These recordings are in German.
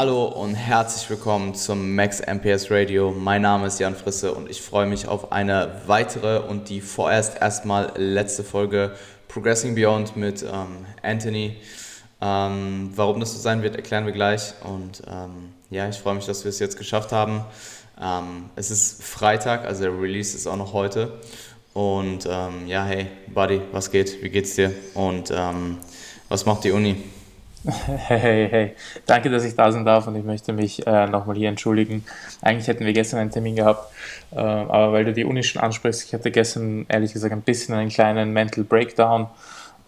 Hallo und herzlich willkommen zum Max MPS Radio. Mein Name ist Jan Frisse und ich freue mich auf eine weitere und die vorerst erstmal letzte Folge Progressing Beyond mit ähm, Anthony. Ähm, warum das so sein wird, erklären wir gleich. Und ähm, ja, ich freue mich, dass wir es jetzt geschafft haben. Ähm, es ist Freitag, also der Release ist auch noch heute. Und ähm, ja, hey, Buddy, was geht? Wie geht's dir? Und ähm, was macht die Uni? Hey, hey, hey. Danke, dass ich da sein darf und ich möchte mich äh, nochmal hier entschuldigen. Eigentlich hätten wir gestern einen Termin gehabt, äh, aber weil du die Uni schon ansprichst, ich hatte gestern ehrlich gesagt ein bisschen einen kleinen Mental Breakdown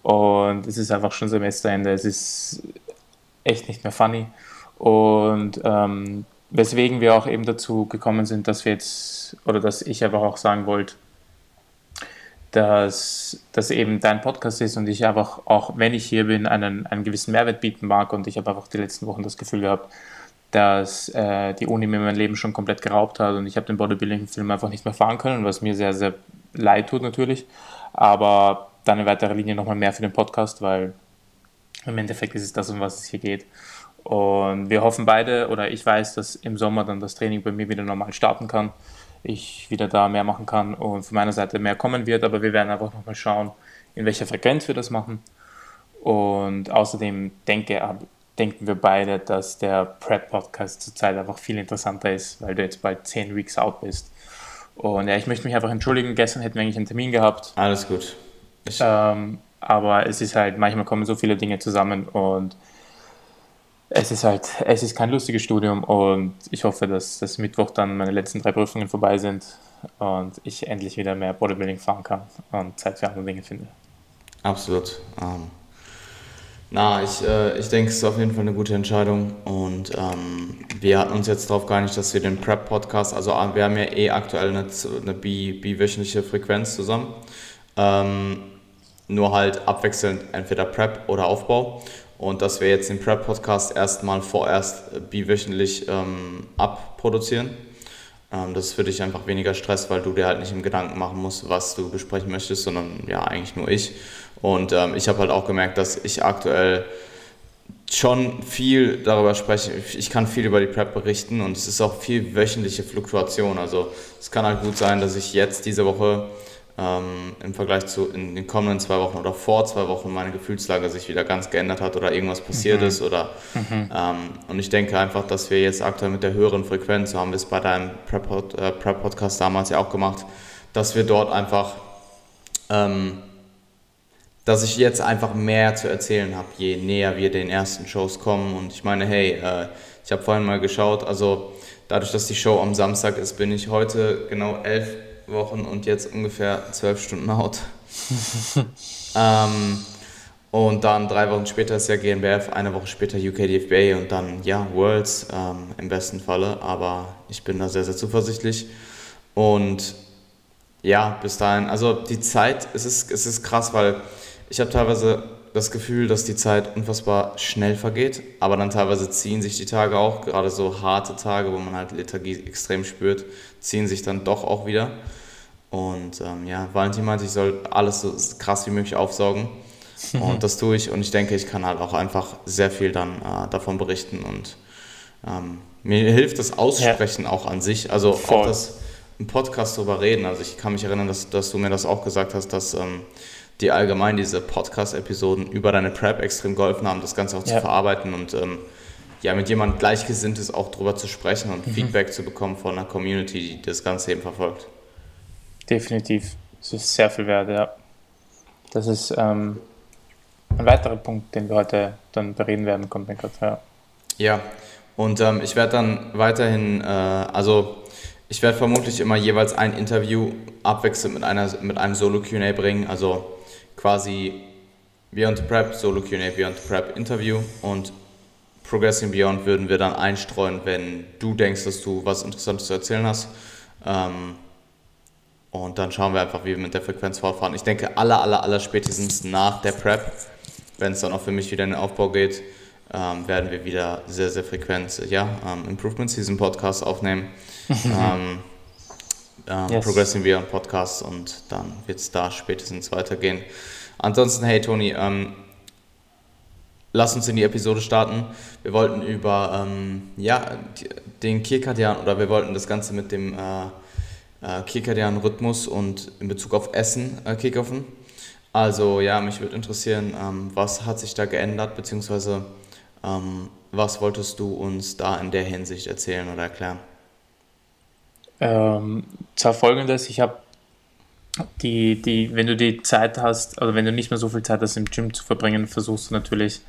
und es ist einfach schon Semesterende. Es ist echt nicht mehr funny und ähm, weswegen wir auch eben dazu gekommen sind, dass wir jetzt oder dass ich einfach auch sagen wollte, dass das eben dein Podcast ist und ich einfach, auch wenn ich hier bin, einen, einen gewissen Mehrwert bieten mag. Und ich habe einfach die letzten Wochen das Gefühl gehabt, dass äh, die Uni mir mein Leben schon komplett geraubt hat und ich habe den Bodybuilding-Film einfach nicht mehr fahren können, was mir sehr, sehr leid tut natürlich. Aber dann in weiterer Linie nochmal mehr für den Podcast, weil im Endeffekt ist es das, um was es hier geht. Und wir hoffen beide, oder ich weiß, dass im Sommer dann das Training bei mir wieder normal starten kann ich wieder da mehr machen kann und von meiner Seite mehr kommen wird, aber wir werden einfach nochmal schauen, in welcher Frequenz wir das machen. Und außerdem denke, denken wir beide, dass der Prep-Podcast zurzeit einfach viel interessanter ist, weil du jetzt bald 10 Weeks out bist. Und ja, ich möchte mich einfach entschuldigen, gestern hätten wir eigentlich einen Termin gehabt. Alles gut. Ähm, aber es ist halt, manchmal kommen so viele Dinge zusammen und es ist halt, es ist kein lustiges Studium und ich hoffe, dass das Mittwoch dann meine letzten drei Prüfungen vorbei sind und ich endlich wieder mehr Bodybuilding fahren kann und Zeit für andere Dinge finde. Absolut. Ähm, na, ich, äh, ich denke, es ist auf jeden Fall eine gute Entscheidung und ähm, wir hatten uns jetzt darauf geeinigt, dass wir den Prep-Podcast, also äh, wir haben ja eh aktuell eine, eine biwöchentliche Frequenz zusammen, ähm, nur halt abwechselnd entweder Prep oder Aufbau und dass wir jetzt den Prep-Podcast erstmal vorerst biwöchentlich ähm, abproduzieren. Ähm, das ist für dich einfach weniger Stress, weil du dir halt nicht im Gedanken machen musst, was du besprechen möchtest, sondern ja, eigentlich nur ich. Und ähm, ich habe halt auch gemerkt, dass ich aktuell schon viel darüber spreche. Ich kann viel über die Prep berichten und es ist auch viel wöchentliche Fluktuation. Also es kann halt gut sein, dass ich jetzt diese Woche ähm, im Vergleich zu in den kommenden zwei Wochen oder vor zwei Wochen meine Gefühlslage sich wieder ganz geändert hat oder irgendwas passiert mhm. ist oder mhm. ähm, und ich denke einfach, dass wir jetzt aktuell mit der höheren Frequenz, so haben wir es bei deinem Prep-Podcast äh, damals ja auch gemacht, dass wir dort einfach ähm, dass ich jetzt einfach mehr zu erzählen habe, je näher wir den ersten Shows kommen. Und ich meine, hey, äh, ich habe vorhin mal geschaut, also dadurch, dass die Show am Samstag ist, bin ich heute genau elf Wochen und jetzt ungefähr zwölf Stunden out. ähm, und dann drei Wochen später ist ja GNBF, eine Woche später UKDFBA und dann ja Worlds ähm, im besten Falle. Aber ich bin da sehr, sehr zuversichtlich. Und ja, bis dahin, also die Zeit, es ist, es ist krass, weil ich habe teilweise das Gefühl, dass die Zeit unfassbar schnell vergeht, aber dann teilweise ziehen sich die Tage auch, gerade so harte Tage, wo man halt Lethargie extrem spürt, ziehen sich dann doch auch wieder. Und ähm, ja, Valentin meinte, ich soll alles so krass wie möglich aufsaugen. Und das tue ich und ich denke, ich kann halt auch einfach sehr viel dann äh, davon berichten und ähm, mir hilft das Aussprechen ja. auch an sich, also Voll. auch das im Podcast darüber reden. Also ich kann mich erinnern, dass, dass du mir das auch gesagt hast, dass ähm, die allgemein diese Podcast-Episoden über deine Prep extrem geholfen haben, das Ganze auch ja. zu verarbeiten und ähm, ja, mit jemand Gleichgesinntes auch drüber zu sprechen und mhm. Feedback zu bekommen von einer Community, die das Ganze eben verfolgt. Definitiv. Es ist sehr viel wert, ja. Das ist ähm, ein weiterer Punkt, den wir heute dann bereden werden, kommt mir gerade her. Ja, und ähm, ich werde dann weiterhin, äh, also ich werde vermutlich immer jeweils ein Interview abwechselnd mit, einer, mit einem Solo-QA bringen, also quasi Beyond the Prep, Solo-QA, Beyond the Prep Interview und Progressing Beyond würden wir dann einstreuen, wenn du denkst, dass du was Interessantes zu erzählen hast. Ähm, und dann schauen wir einfach, wie wir mit der Frequenz fortfahren. Ich denke, aller, aller, aller spätestens nach der Prep, wenn es dann auch für mich wieder in den Aufbau geht, ähm, werden wir wieder sehr, sehr frequent ja, ähm, Improvement Season Podcast aufnehmen. ähm, ähm, yes. Progressing Beyond Podcast und dann wird es da spätestens weitergehen. Ansonsten, hey Toni, ähm, lass uns in die Episode starten. Wir wollten über ähm, ja, den Kirkadian oder wir wollten das Ganze mit dem äh, äh, Kirkadian-Rhythmus und in Bezug auf Essen äh, kickoffen. Also ja, mich würde interessieren, ähm, was hat sich da geändert, beziehungsweise ähm, was wolltest du uns da in der Hinsicht erzählen oder erklären? Ähm, zwar folgendes, ich habe die, die, wenn du die Zeit hast, oder wenn du nicht mehr so viel Zeit hast im Gym zu verbringen, versuchst du natürlich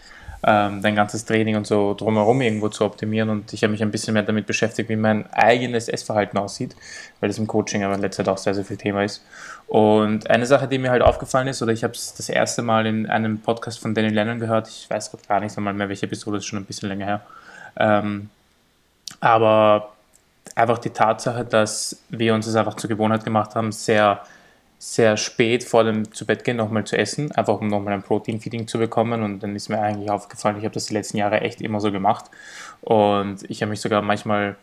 ähm, dein ganzes Training und so drumherum irgendwo zu optimieren. Und ich habe mich ein bisschen mehr damit beschäftigt, wie mein eigenes Essverhalten aussieht, weil das im Coaching aber in letzter Zeit auch sehr, sehr viel Thema ist. Und eine Sache, die mir halt aufgefallen ist, oder ich habe es das erste Mal in einem Podcast von Danny Lennon gehört, ich weiß gerade gar nicht einmal mehr, welche Episode, ist schon ein bisschen länger her. Ähm, aber einfach die Tatsache, dass wir uns es einfach zur Gewohnheit gemacht haben, sehr sehr spät vor dem zu Bett gehen nochmal zu essen, einfach um nochmal ein Protein-Feeding zu bekommen. Und dann ist mir eigentlich aufgefallen, ich habe das die letzten Jahre echt immer so gemacht. Und ich habe mich sogar manchmal,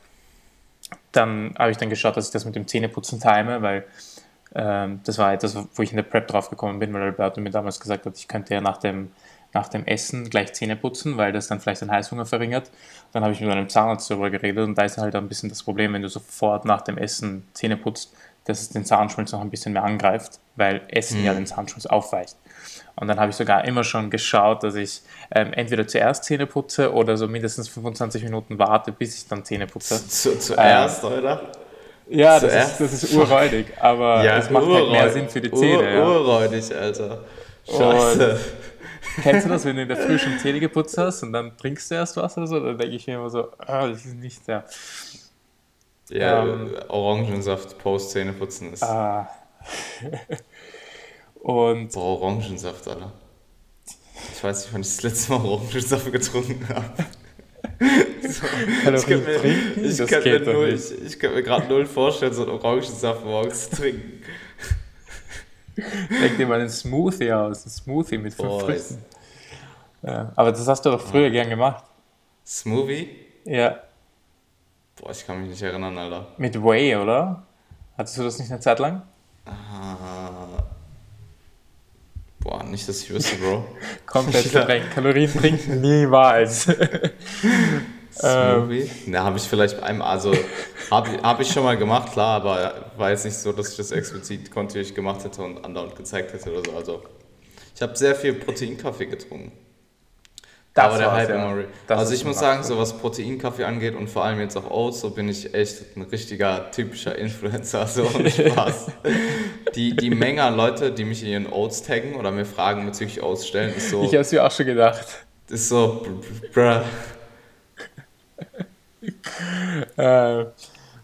dann habe ich dann geschaut, dass ich das mit dem Zähneputzen time, weil ähm, das war etwas, wo ich in der Prep drauf gekommen bin, weil Alberto mir damals gesagt hat, ich könnte ja nach dem, nach dem Essen gleich Zähne putzen, weil das dann vielleicht den Heißhunger verringert. Dann habe ich mit einem Zahnarzt darüber geredet und da ist halt ein bisschen das Problem, wenn du sofort nach dem Essen Zähne putzt, dass es den Zahnschmelz noch ein bisschen mehr angreift, weil Essen mhm. ja den Zahnschmelz aufweicht. Und dann habe ich sogar immer schon geschaut, dass ich ähm, entweder zuerst Zähne putze oder so mindestens 25 Minuten warte, bis ich dann Zähne putze. Zu, zuerst, ähm, oder? Ja, das ist, das ist urräudig, aber ja, das macht halt mehr Sinn für die Zähne. Ur, ja. Urräudig, Alter. Scheiße. Und, kennst du das, wenn du in der Früh schon Zähne geputzt hast und dann trinkst du erst was oder so? Dann denke ich mir immer so, ah, das ist nicht der. Ja, ähm, Orangensaft post putzen ist. Ah. und. Boah, Orangensaft, Alter. Ich weiß nicht, wann ich das letzte Mal Orangensaft getrunken habe. so, ich kann mir, trinken? Ich kann mir, null, ich, ich kann mir gerade null vorstellen, so einen Orangensaft morgens zu trinken. Denk dir mal einen Smoothie aus, ein Smoothie mit fünf Früchten. Ja, aber das hast du doch früher ja. gern gemacht. Smoothie? Ja. Boah, ich kann mich nicht erinnern, Alter. Mit Whey, oder? Hattest du das nicht eine Zeit lang? Ah. Boah, nicht, dass ich wüsste, Bro. Komplett verdrängt. Kalorien trinken niemals. Smoothie? Ähm. Na, habe ich vielleicht einmal, also habe hab ich schon mal gemacht, klar, aber war jetzt nicht so, dass ich das explizit kontinuierlich gemacht hätte und andauernd gezeigt hätte oder so. Also ich habe sehr viel Proteinkaffee getrunken. Da war der Hype ja. immer. Also ich muss sagen, so was Proteinkaffee angeht und vor allem jetzt auch Oats, so bin ich echt ein richtiger typischer Influencer, so und Spaß. die, die Menge an Leute, die mich in ihren Oats taggen oder mir Fragen bezüglich Oats stellen, ist so... Ich hab's mir auch schon gedacht. Ist so, bruh. Äh,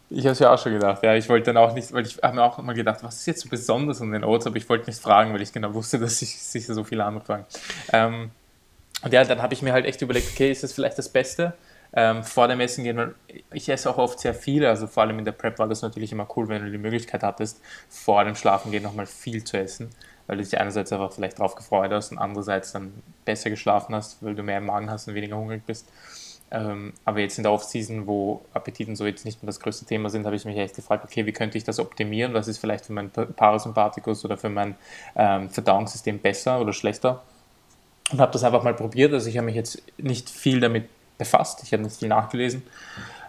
ich hab's ja auch schon gedacht, ja. Ich wollte dann auch nicht, weil ich habe mir auch immer gedacht, was ist jetzt so besonders an den Oats, aber ich wollte nicht fragen, weil ich genau wusste, dass sich sicher so viele andere fragen. Ähm, und ja, dann habe ich mir halt echt überlegt, okay, ist das vielleicht das Beste? Ähm, vor dem Essen gehen, ich esse auch oft sehr viel, also vor allem in der Prep war das natürlich immer cool, wenn du die Möglichkeit hattest, vor dem Schlafen gehen nochmal viel zu essen, weil du dich einerseits einfach vielleicht drauf gefreut hast und andererseits dann besser geschlafen hast, weil du mehr im Magen hast und weniger hungrig bist. Ähm, aber jetzt in der Off-Season, wo Appetiten so jetzt nicht mehr das größte Thema sind, habe ich mich echt gefragt, okay, wie könnte ich das optimieren? Was ist vielleicht für mein Parasympathikus oder für mein ähm, Verdauungssystem besser oder schlechter? und habe das einfach mal probiert. Also ich habe mich jetzt nicht viel damit befasst, ich habe nicht viel nachgelesen,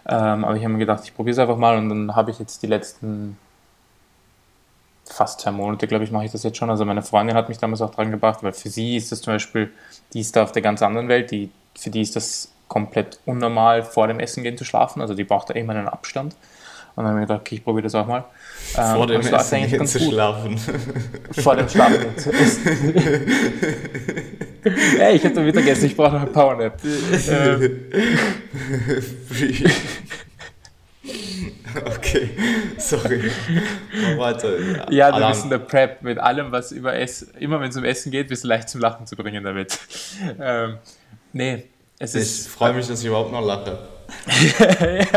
ähm, aber ich habe mir gedacht, ich probiere es einfach mal und dann habe ich jetzt die letzten fast zwei Monate, glaube ich, mache ich das jetzt schon. Also meine Freundin hat mich damals auch dran gebracht, weil für sie ist das zum Beispiel, die ist da auf der ganz anderen Welt, die, für die ist das komplett unnormal, vor dem Essen gehen zu schlafen. Also die braucht da immer einen Abstand. Und dann habe ich gedacht, okay, ich probiere das auch mal. Ähm, Vor dem Essen gehen zu gut. schlafen. Vor dem Schlafen gehen zu essen. Ey, ich hätte Mittagessen, ich brauche noch ein Powernap. ähm. Okay, sorry. Ja, ja du bist in der Prep mit allem, was über Essen, immer wenn es um Essen geht, bist du leicht zum Lachen zu bringen damit. Ähm, nee, es ich ist. Ich freue mich, dass ich überhaupt noch lache.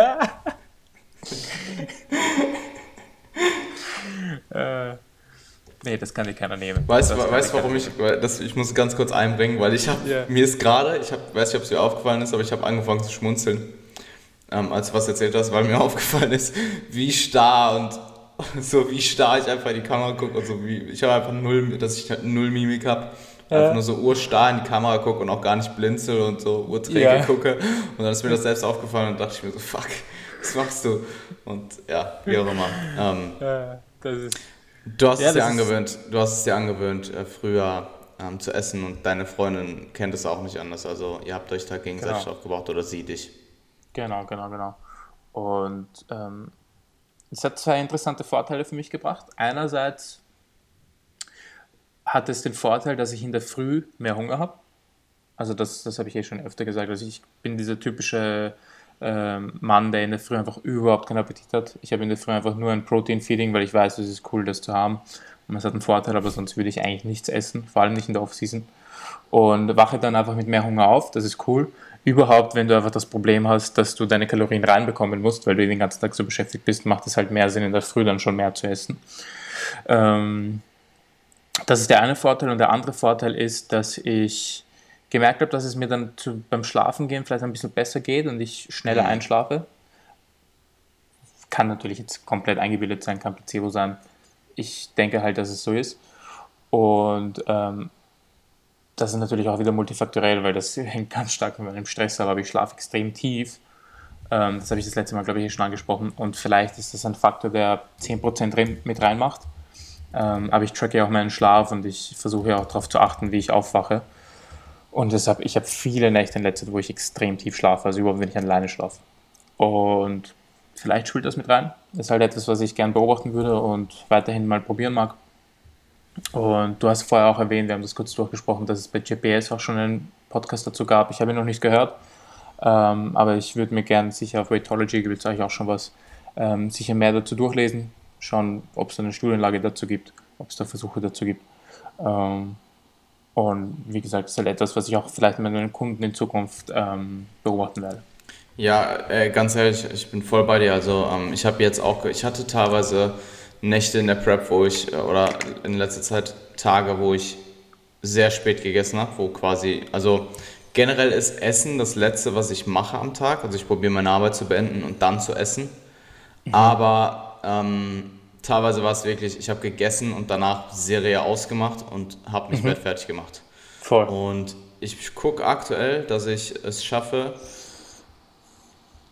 ja. äh, nee, das kann dir keiner nehmen. Weißt du, warum ich, das, ich muss ganz kurz einbringen, weil ich habe, yeah. mir ist gerade, ich hab, weiß nicht, ob es dir aufgefallen ist, aber ich habe angefangen zu schmunzeln, ähm, als du was erzählt hast, weil mir aufgefallen ist, wie starr und so wie starr ich einfach in die Kamera gucke und so wie, ich habe einfach null, dass ich halt null Mimik habe einfach nur so urstarr in die Kamera gucke und auch gar nicht blinzel und so urträge ja. gucke. Und dann ist mir das selbst aufgefallen und dachte ich mir so, fuck, was machst du? Und ja, wie auch immer. Ähm, das ist, du hast ja, es dir angewöhnt, du hast es dir angewöhnt, äh, früher ähm, zu essen und deine Freundin kennt es auch nicht anders. Also ihr habt euch da gegenseitig genau. aufgebaut oder sie dich. Genau, genau, genau. Und ähm, es hat zwei interessante Vorteile für mich gebracht. Einerseits hat es den Vorteil, dass ich in der Früh mehr Hunger habe. Also das, das habe ich eh schon öfter gesagt. Also ich bin dieser typische ähm, Mann, der in der Früh einfach überhaupt keinen Appetit hat. Ich habe in der Früh einfach nur ein Protein-Feeding, weil ich weiß, es ist cool, das zu haben. Und es hat einen Vorteil, aber sonst würde ich eigentlich nichts essen, vor allem nicht in der Off-Season. Und wache dann einfach mit mehr Hunger auf, das ist cool. Überhaupt, wenn du einfach das Problem hast, dass du deine Kalorien reinbekommen musst, weil du den ganzen Tag so beschäftigt bist, macht es halt mehr Sinn, in der Früh dann schon mehr zu essen. Ähm, das ist der eine Vorteil. Und der andere Vorteil ist, dass ich gemerkt habe, dass es mir dann zu, beim Schlafengehen vielleicht ein bisschen besser geht und ich schneller mhm. einschlafe. Kann natürlich jetzt komplett eingebildet sein, kann Placebo sein. Ich denke halt, dass es so ist. Und ähm, das ist natürlich auch wieder multifaktorell, weil das hängt ganz stark mit meinem Stress ab, aber ich schlafe extrem tief. Ähm, das habe ich das letzte Mal, glaube ich, schon angesprochen. Und vielleicht ist das ein Faktor, der 10% mit reinmacht. Ähm, aber ich tracke ja auch meinen Schlaf und ich versuche ja auch darauf zu achten, wie ich aufwache. Und deshalb, ich habe viele Nächte in letzter Zeit, wo ich extrem tief schlafe, also überhaupt, wenn ich alleine schlafe. Und vielleicht spielt das mit rein. Das ist halt etwas, was ich gern beobachten würde und weiterhin mal probieren mag. Und du hast vorher auch erwähnt, wir haben das kurz durchgesprochen, dass es bei GPS auch schon einen Podcast dazu gab. Ich habe ihn noch nicht gehört, ähm, aber ich würde mir gerne sicher auf Weightology, gibt es eigentlich auch schon was, ähm, sicher mehr dazu durchlesen schauen, ob es eine Studienlage dazu gibt, ob es da Versuche dazu gibt. Ähm, und wie gesagt, das ist halt etwas, was ich auch vielleicht mit meinen Kunden in Zukunft ähm, beobachten werde. Ja, äh, ganz ehrlich, ich bin voll bei dir. Also ähm, ich habe jetzt auch, ich hatte teilweise Nächte in der Prep, wo ich, äh, oder in letzter Zeit Tage, wo ich sehr spät gegessen habe, wo quasi, also generell ist Essen das Letzte, was ich mache am Tag. Also ich probiere meine Arbeit zu beenden und dann zu essen. Mhm. Aber ähm, teilweise war es wirklich, ich habe gegessen und danach Serie ausgemacht und habe mich mhm. Bett fertig gemacht. Voll. Und ich gucke aktuell, dass ich es schaffe,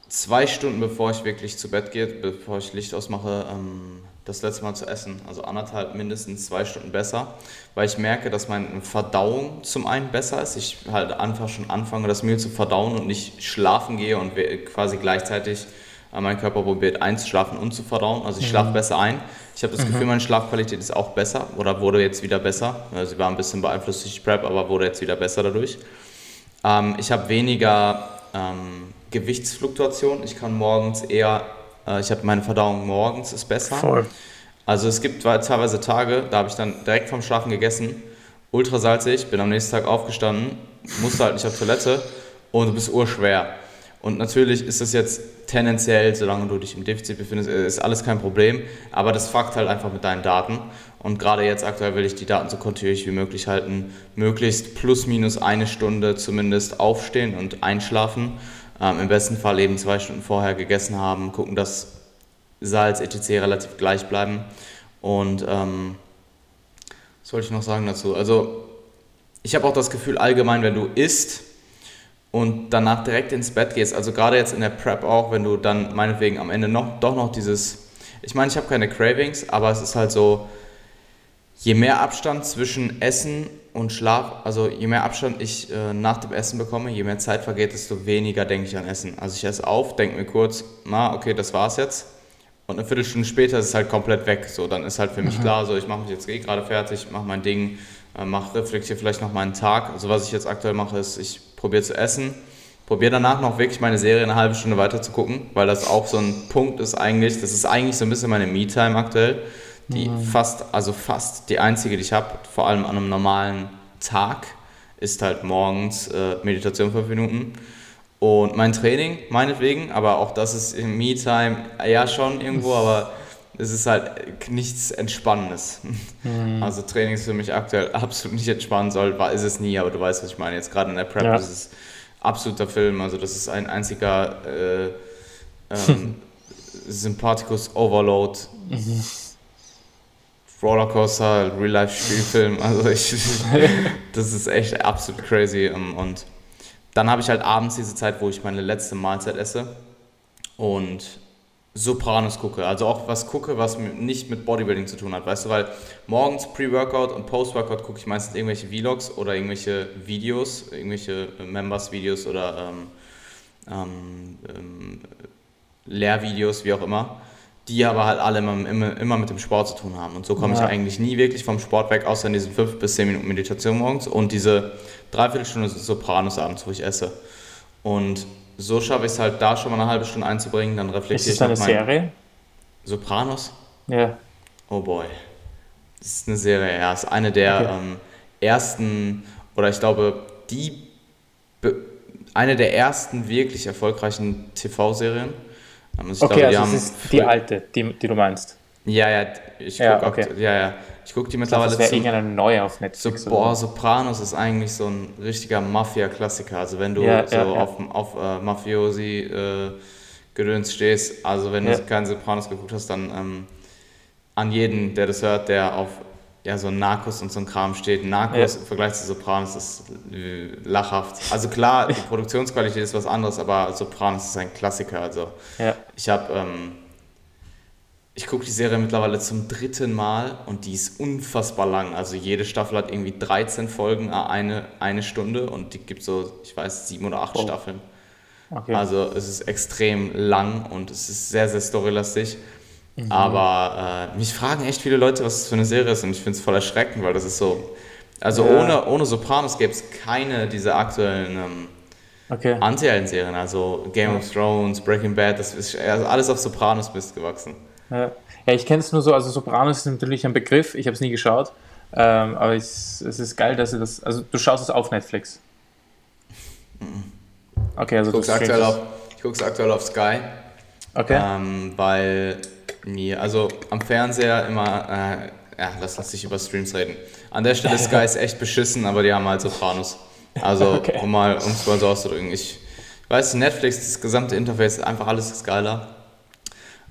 zwei Stunden bevor ich wirklich zu Bett gehe, bevor ich Licht ausmache, ähm, das letzte Mal zu essen. Also anderthalb, mindestens zwei Stunden besser, weil ich merke, dass meine Verdauung zum einen besser ist. Ich halt einfach schon anfange, das Mehl zu verdauen und nicht schlafen gehe und quasi gleichzeitig mein Körper probiert einzuschlafen und zu verdauen. Also ich mhm. schlafe besser ein. Ich habe das mhm. Gefühl, meine Schlafqualität ist auch besser oder wurde jetzt wieder besser. Also sie war ein bisschen beeinflusst durch die Prep, aber wurde jetzt wieder besser dadurch. Ähm, ich habe weniger ähm, Gewichtsfluktuation. Ich kann morgens eher, äh, ich habe meine Verdauung morgens ist besser. Voll. Also es gibt teilweise Tage, da habe ich dann direkt vom Schlafen gegessen, ultra salzig, bin am nächsten Tag aufgestanden, musste halt nicht auf Toilette und du bist urschwer. Und natürlich ist das jetzt tendenziell, solange du dich im Defizit befindest, ist alles kein Problem. Aber das fuckt halt einfach mit deinen Daten. Und gerade jetzt aktuell will ich die Daten so kontinuierlich wie möglich halten. Möglichst plus minus eine Stunde zumindest aufstehen und einschlafen. Ähm, Im besten Fall eben zwei Stunden vorher gegessen haben, gucken, dass Salz, etc. relativ gleich bleiben. Und ähm, was wollte ich noch sagen dazu? Also, ich habe auch das Gefühl, allgemein, wenn du isst, und danach direkt ins Bett gehst, also gerade jetzt in der Prep auch, wenn du dann meinetwegen am Ende noch, doch noch dieses, ich meine, ich habe keine Cravings, aber es ist halt so, je mehr Abstand zwischen Essen und Schlaf, also je mehr Abstand ich äh, nach dem Essen bekomme, je mehr Zeit vergeht, desto weniger denke ich an Essen. Also ich esse auf, denke mir kurz, na, okay, das war's jetzt. Und eine Viertelstunde später ist es halt komplett weg. So, dann ist halt für mich mhm. klar, so ich mache mich jetzt eh gerade fertig, mache mein Ding, äh, mach, reflektiere vielleicht noch meinen Tag. Also was ich jetzt aktuell mache, ist, ich probiere zu essen, probiere danach noch wirklich meine Serie eine halbe Stunde weiter zu gucken, weil das auch so ein Punkt ist eigentlich, das ist eigentlich so ein bisschen meine Me-Time aktuell, die mhm. fast, also fast die einzige, die ich habe, vor allem an einem normalen Tag, ist halt morgens äh, Meditation fünf Minuten. Und mein Training, meinetwegen, aber auch das ist in Me-Time, ja schon irgendwo, aber es ist halt nichts Entspannendes. Mhm. Also Training ist für mich aktuell absolut nicht entspannen soll, ist es nie, aber du weißt, was ich meine. Jetzt gerade in der Prep ja. ist es absoluter Film, also das ist ein einziger äh, ähm, Sympathikus Overload. Mhm. Rollercoaster, Real-Life-Spielfilm. Also ich, das ist echt absolut crazy. Ähm, und dann habe ich halt abends diese Zeit, wo ich meine letzte Mahlzeit esse und Sopranos gucke. Also auch was gucke, was nicht mit Bodybuilding zu tun hat, weißt du, weil morgens Pre-Workout und Post-Workout gucke ich meistens irgendwelche Vlogs oder irgendwelche Videos, irgendwelche Members-Videos oder ähm, ähm, ähm, Lehrvideos, wie auch immer die aber halt alle immer, immer, immer mit dem Sport zu tun haben. Und so komme ja. ich eigentlich nie wirklich vom Sport weg, außer in diesen fünf bis zehn Minuten Meditation morgens und diese Dreiviertelstunde Sopranos abends, wo ich esse. Und so schaffe ich es halt da schon mal eine halbe Stunde einzubringen, dann reflektiere ich. Ist das eine Serie? Sopranos? Ja. Oh boy. Das ist eine Serie, ja. Das ist eine der okay. ähm, ersten, oder ich glaube, die, eine der ersten wirklich erfolgreichen TV-Serien also okay, glaube, also das ist die alte, die, die du meinst. Ja, ja, ich gucke ja, okay. ja, ja. Ich guck die mittlerweile. Das wäre irgendeine neue auf Netflix. So, boah, Sopranos ist eigentlich so ein richtiger Mafia-Klassiker. Also wenn du ja, so ja, auf, auf äh, Mafiosi äh, stehst, also wenn du keinen Sopranos geguckt hast, dann ähm, an jeden, der das hört, der auf ja, so Narcos und so ein Kram steht. Narcos im Vergleich zu Sopranos ist äh, lachhaft. Also klar, die Produktionsqualität ist was anderes, aber Sopranos ist ein Klassiker. Also ich habe, ähm, ich gucke die Serie mittlerweile zum dritten Mal und die ist unfassbar lang. Also jede Staffel hat irgendwie 13 Folgen, eine, eine Stunde und die gibt so, ich weiß, sieben oder acht oh. Staffeln. Okay. Also es ist extrem lang und es ist sehr, sehr storylastig. Mhm. Aber äh, mich fragen echt viele Leute, was das für eine Serie ist und ich finde es voll erschreckend, weil das ist so. Also ja. ohne, ohne Sopranos gäbe es keine dieser aktuellen ähm, okay. Anti-Helden-Serien. Also Game ja. of Thrones, Breaking Bad, das ist also alles auf Sopranos bist gewachsen. Ja, ja ich kenne es nur so, also Sopranos ist natürlich ein Begriff, ich habe es nie geschaut. Ähm, aber es, es ist geil, dass du das. Also du schaust es auf Netflix. Okay, also ich gucke es aktuell auf Sky. Okay. Ähm, weil mir, also am Fernseher immer, äh, ja, lass uns nicht über Streams reden. An der Stelle Sky ist echt beschissen, aber die haben halt Sopranos. Also, okay. um mal, um es mal so auszudrücken. Ich weiß, Netflix, das gesamte Interface, einfach alles ist geiler.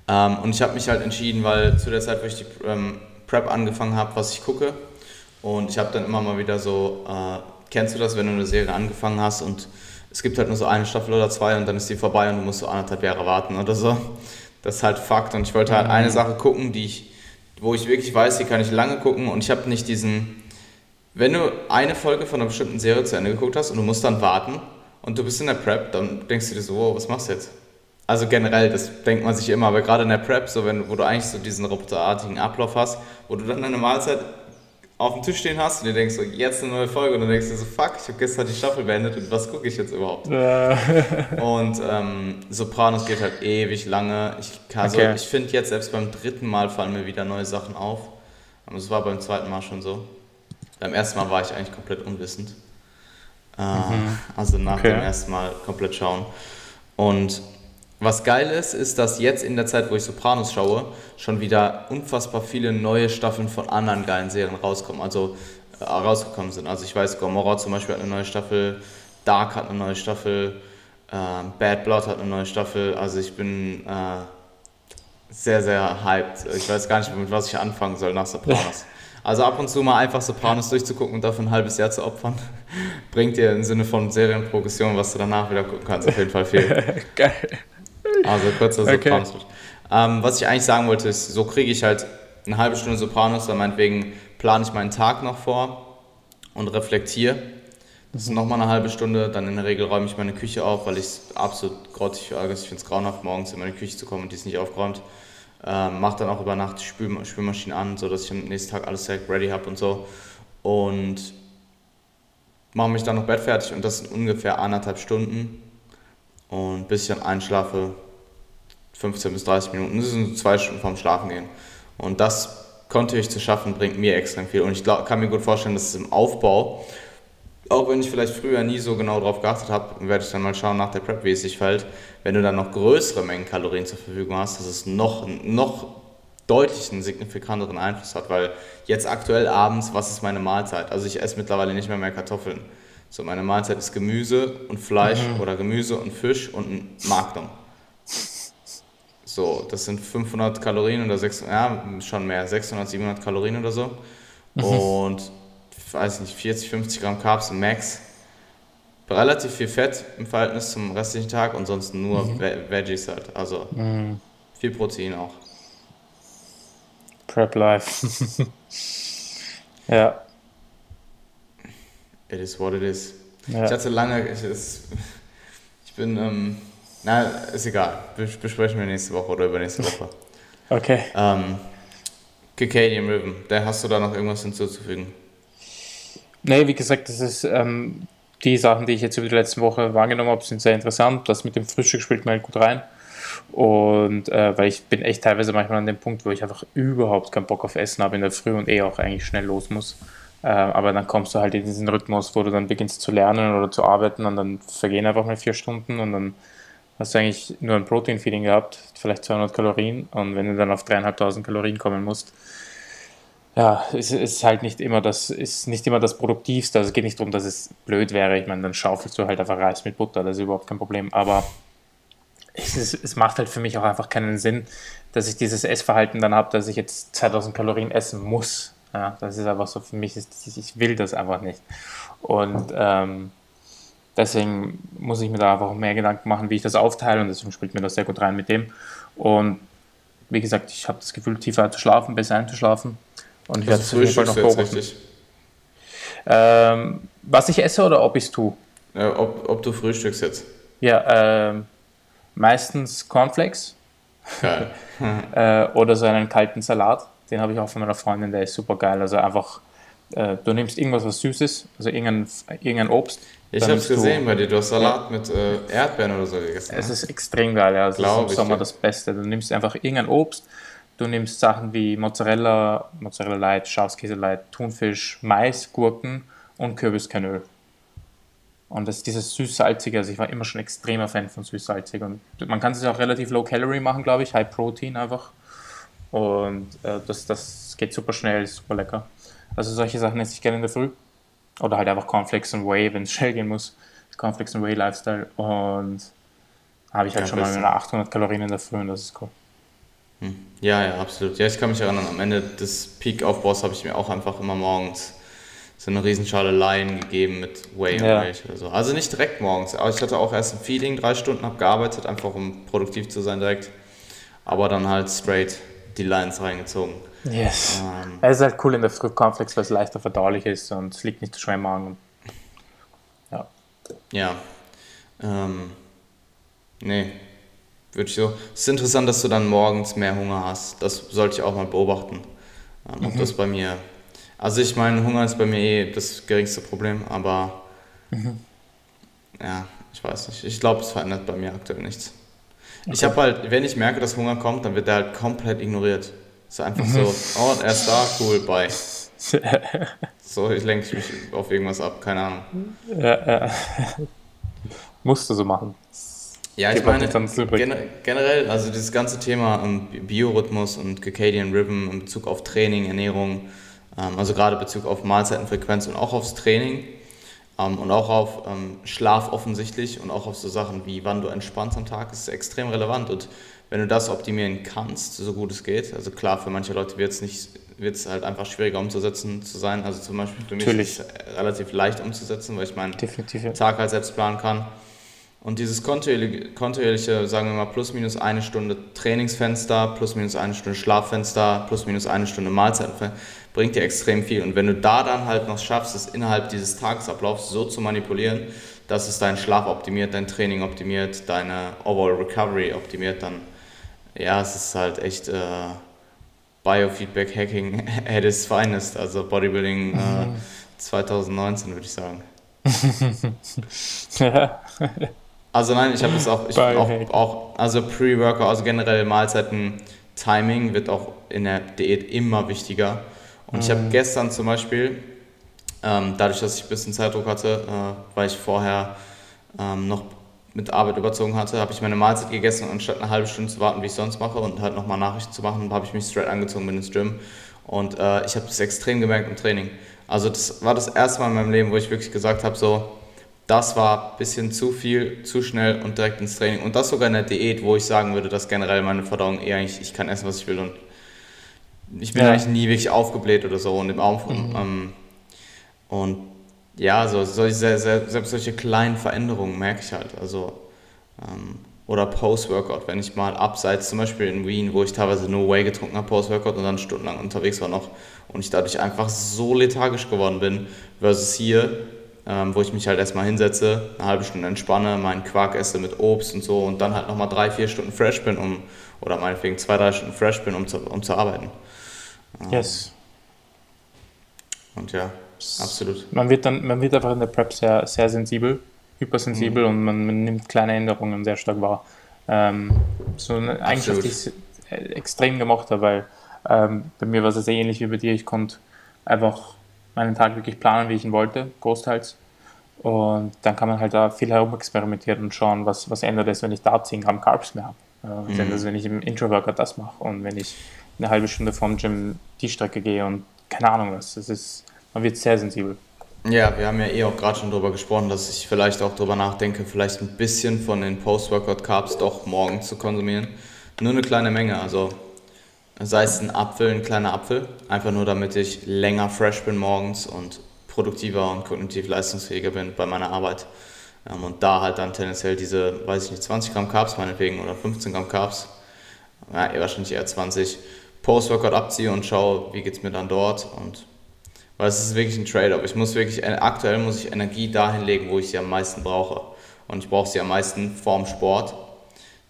Ähm, und ich habe mich halt entschieden, weil zu der Zeit, wo ich die ähm, Prep angefangen habe, was ich gucke. Und ich habe dann immer mal wieder so, äh, kennst du das, wenn du eine Serie angefangen hast und es gibt halt nur so eine Staffel oder zwei und dann ist die vorbei und du musst so anderthalb Jahre warten oder so. Das ist halt Fakt. Und ich wollte halt mhm. eine Sache gucken, die ich, wo ich wirklich weiß, die kann ich lange gucken und ich habe nicht diesen. Wenn du eine Folge von einer bestimmten Serie zu Ende geguckt hast und du musst dann warten und du bist in der Prep, dann denkst du dir so, wow, was machst du jetzt? Also generell, das denkt man sich immer, aber gerade in der Prep, so wenn, wo du eigentlich so diesen roboterartigen Ablauf hast, wo du dann eine Mahlzeit auf dem Tisch stehen hast und dir denkst so, jetzt eine neue Folge und dann denkst du so, fuck, ich habe gestern die Staffel beendet und was gucke ich jetzt überhaupt? und ähm, Sopranos geht halt ewig lange. Ich, also, okay. ich finde jetzt selbst beim dritten Mal fallen mir wieder neue Sachen auf. Aber es war beim zweiten Mal schon so. Beim ersten Mal war ich eigentlich komplett unwissend. Äh, mhm. Also nach okay. dem ersten Mal komplett schauen. Und was geil ist, ist, dass jetzt in der Zeit, wo ich Sopranos schaue, schon wieder unfassbar viele neue Staffeln von anderen geilen Serien rauskommen, also äh, rausgekommen sind. Also ich weiß, Gomorrah zum Beispiel hat eine neue Staffel, Dark hat eine neue Staffel, äh, Bad Blood hat eine neue Staffel. Also ich bin äh, sehr, sehr hyped. Ich weiß gar nicht, mit was ich anfangen soll nach Sopranos. Also ab und zu mal einfach Sopranos durchzugucken und dafür ein halbes Jahr zu opfern, bringt dir im Sinne von Serienprogression, was du danach wieder gucken kannst, auf jeden Fall viel. Geil. Also kurzer okay. Sopranos. Ähm, was ich eigentlich sagen wollte, ist, so kriege ich halt eine halbe Stunde Sopranos, dann meinetwegen plane ich meinen Tag noch vor und reflektiere. Das ist nochmal eine halbe Stunde, dann in der Regel räume ich meine Küche auf, weil ich es absolut grottig für Ich finde es grauenhaft, morgens in meine Küche zu kommen und die ist nicht aufgeräumt. Ähm, mache dann auch über Nacht die Spül Spülmaschine an, sodass ich am nächsten Tag alles direkt ready habe und so. Und mache mich dann noch Bett fertig und das sind ungefähr anderthalb Stunden. Und bis ich dann einschlafe, 15 bis 30 Minuten. Das sind zwei Stunden vorm Schlafen gehen. Und das kontinuierlich zu schaffen, bringt mir extrem viel. Und ich glaub, kann mir gut vorstellen, dass es im Aufbau, auch wenn ich vielleicht früher nie so genau darauf geachtet habe, werde ich dann mal schauen nach der Prep, wie es sich fällt, wenn du dann noch größere Mengen Kalorien zur Verfügung hast, dass es noch, noch deutlich einen signifikanteren Einfluss hat, weil jetzt aktuell abends, was ist meine Mahlzeit? Also ich esse mittlerweile nicht mehr mehr Kartoffeln. So, meine Mahlzeit ist Gemüse und Fleisch mhm. oder Gemüse und Fisch und ein Magnum. So, das sind 500 Kalorien oder 600, ja, schon mehr, 600, 700 Kalorien oder so. Mhm. Und, weiß nicht, 40, 50 Gramm Carbs Max. Relativ viel Fett im Verhältnis zum restlichen Tag und sonst nur mhm. Veggies halt. Also mhm. viel Protein auch. Prep Life. ja. It is what it is. Ja. Ich hatte lange, ich, ich bin, ähm, na, ist egal. Besprechen wir nächste Woche oder übernächste Woche. okay. Ähm, Rhythm, da hast du da noch irgendwas hinzuzufügen? Nee, wie gesagt, das ist ähm, die Sachen, die ich jetzt über die letzten Woche wahrgenommen habe, sind sehr interessant. Das mit dem Frühstück spielt mir halt gut rein. Und äh, weil ich bin echt teilweise manchmal an dem Punkt, wo ich einfach überhaupt keinen Bock auf Essen habe in der Früh und eh auch eigentlich schnell los muss. Äh, aber dann kommst du halt in diesen Rhythmus, wo du dann beginnst zu lernen oder zu arbeiten und dann vergehen einfach mal vier Stunden und dann hast du eigentlich nur ein Protein-Feeding gehabt, vielleicht 200 Kalorien und wenn du dann auf dreieinhalbtausend Kalorien kommen musst, ja, es ist halt nicht immer das, ist nicht immer das Produktivste. Also es geht nicht darum, dass es blöd wäre. Ich meine, dann schaufelst du halt einfach Reis mit Butter, das ist überhaupt kein Problem. Aber es, ist, es macht halt für mich auch einfach keinen Sinn, dass ich dieses Essverhalten dann habe, dass ich jetzt 2000 Kalorien essen muss. Ja, das ist einfach so für mich, ich will das einfach nicht. Und ähm, deswegen muss ich mir da einfach mehr Gedanken machen, wie ich das aufteile und deswegen spielt mir das sehr gut rein mit dem. Und wie gesagt, ich habe das Gefühl, tiefer zu schlafen, besser einzuschlafen. Und ich werde es auf jeden Fall noch beobachten. Ähm, was ich esse oder ob ich es tue? Ja, ob, ob du frühstückst jetzt. Ja, ähm, meistens Cornflakes. äh, oder so einen kalten Salat. Den habe ich auch von meiner Freundin, der ist super geil. Also einfach, äh, du nimmst irgendwas was Süßes, also irgendein, irgendein Obst. Ich habe es gesehen bei dir, du hast Salat mit äh, Erdbeeren oder so gegessen. Es ne? ist extrem geil, ja. Das Glaub ist im Sommer ich, das Beste. Du nimmst einfach irgendein Obst, du nimmst Sachen wie Mozzarella, Mozzarella Light, Schafskäse Light, Thunfisch, Mais, Gurken und Kürbiskernöl. Und das ist dieses süß-salzige, also ich war immer schon extremer Fan von süß-salzig. Und man kann es auch relativ low calorie machen, glaube ich, High Protein einfach. Und äh, das, das geht super schnell, super lecker. Also solche Sachen esse ich gerne in der Früh. Oder halt einfach Cornflakes und Whey, wenn es schnell gehen muss. Cornflakes und Whey Lifestyle. Und habe ich halt ja, schon mal meine 800 Kalorien in der Früh und das ist cool. Hm. Ja, ja, absolut. Ja, ich kann mich erinnern, am Ende des Peak-Aufbaus habe ich mir auch einfach immer morgens so eine Riesenschale Lion gegeben mit Whey und ja. Milch oder so. Also nicht direkt morgens, aber ich hatte auch erst ein Feeding, drei Stunden, habe gearbeitet, einfach um produktiv zu sein direkt. Aber dann halt straight die Lines reingezogen. Yes. Ähm, es ist halt cool in der Früh Cornflakes, weil es leichter verdaulich ist und es liegt nicht zu schwer im Magen. Ja. Ja. Ähm, nee, würde ich so. Es ist interessant, dass du dann morgens mehr Hunger hast. Das sollte ich auch mal beobachten. Ähm, ob mhm. das bei mir also ich meine, Hunger ist bei mir eh das geringste Problem, aber mhm. ja, ich weiß nicht. Ich glaube, es verändert bei mir aktuell nichts. Okay. Ich habe halt, wenn ich merke, dass Hunger kommt, dann wird der halt komplett ignoriert. So einfach mhm. so, oh, er ist da, cool, bye. so, ich lenke mich auf irgendwas ab, keine Ahnung. Ja, ja. Musst du so machen. Ja, ich meine, generell, also dieses ganze Thema um, Biorhythmus und Circadian Rhythm in Bezug auf Training, Ernährung, ähm, also gerade Bezug auf Mahlzeitenfrequenz und auch aufs Training ähm, und auch auf ähm, Schlaf offensichtlich und auch auf so Sachen wie wann du entspannst am Tag, ist extrem relevant und wenn du das optimieren kannst, so gut es geht, also klar, für manche Leute wird es nicht, wird es halt einfach schwieriger umzusetzen zu sein, also zum Beispiel für mich Natürlich. ist es relativ leicht umzusetzen, weil ich meinen Definitiv, Tag halt selbst planen kann. Und dieses kontinuierliche, kontinuierliche, sagen wir mal, plus minus eine Stunde Trainingsfenster, plus minus eine Stunde Schlaffenster, plus minus eine Stunde Mahlzeitenfenster, bringt dir extrem viel. Und wenn du da dann halt noch schaffst, es innerhalb dieses Tagesablaufs so zu manipulieren, dass es deinen Schlaf optimiert, dein Training optimiert, deine Overall Recovery optimiert, dann ja, es ist halt echt äh, Biofeedback Hacking at its finest, also Bodybuilding äh, 2019 würde ich sagen. also nein, ich habe es auch, ich auch, auch, also Pre-Workout, also generell Mahlzeiten, Timing wird auch in der Diät immer wichtiger. Und ich habe mhm. gestern zum Beispiel, ähm, dadurch, dass ich ein bisschen Zeitdruck hatte, äh, weil ich vorher ähm, noch mit Arbeit überzogen hatte, habe ich meine Mahlzeit gegessen und anstatt eine halbe Stunde zu warten, wie ich sonst mache und halt nochmal Nachrichten zu machen, habe ich mich straight angezogen, bin ins Gym. Und äh, ich habe das extrem gemerkt im Training. Also das war das erste Mal in meinem Leben, wo ich wirklich gesagt habe, so, das war ein bisschen zu viel, zu schnell und direkt ins Training. Und das sogar in der Diät, wo ich sagen würde, dass generell meine Verdauung eher eigentlich, ich kann essen, was ich will und ich bin ja. eigentlich nie wirklich aufgebläht oder so und im Auf mhm. ähm, und ja, so, solche, selbst solche kleinen Veränderungen merke ich halt. Also ähm, oder Post-Workout, wenn ich mal abseits, zum Beispiel in Wien, wo ich teilweise nur Whey getrunken habe, Post-Workout und dann stundenlang unterwegs war noch und ich dadurch einfach so lethargisch geworden bin, versus hier, ähm, wo ich mich halt erstmal hinsetze, eine halbe Stunde entspanne, meinen Quark esse mit Obst und so und dann halt nochmal drei, vier Stunden fresh bin, um, oder meinetwegen zwei, drei Stunden fresh bin, um zu, um zu arbeiten. Yes. Und ja, absolut. Man wird dann, man wird einfach in der Prep sehr, sehr sensibel, hypersensibel mhm. und man, man, nimmt kleine Änderungen sehr stark wahr. Ähm, so eine Eigenschaft, die ich extrem gemacht habe, weil ähm, bei mir war es sehr ähnlich wie bei dir. Ich konnte einfach meinen Tag wirklich planen, wie ich ihn wollte, großteils. Und dann kann man halt da viel herumexperimentieren und schauen, was, was ändert es, wenn ich da 10 Gramm Carbs mehr habe. Äh, mhm. Also wenn ich im Intro-Workout das mache und wenn ich eine halbe Stunde vorm Gym die Strecke gehe und keine Ahnung was. Das ist, man wird sehr sensibel. Ja, wir haben ja eh auch gerade schon darüber gesprochen, dass ich vielleicht auch darüber nachdenke, vielleicht ein bisschen von den Post-Workout-Carbs doch morgens zu konsumieren. Nur eine kleine Menge, also sei es ein Apfel, ein kleiner Apfel, einfach nur damit ich länger fresh bin morgens und produktiver und kognitiv leistungsfähiger bin bei meiner Arbeit. Ähm, und da halt dann tendenziell diese, weiß ich nicht, 20 Gramm Carbs meinetwegen oder 15 Gramm Carbs, ja, wahrscheinlich eher 20, Post-Workout abziehe und schaue, wie geht es mir dann dort. Und weil es ist wirklich ein Trade-off. Ich muss wirklich, aktuell muss ich Energie dahin legen, wo ich sie am meisten brauche. Und ich brauche sie am meisten vorm Sport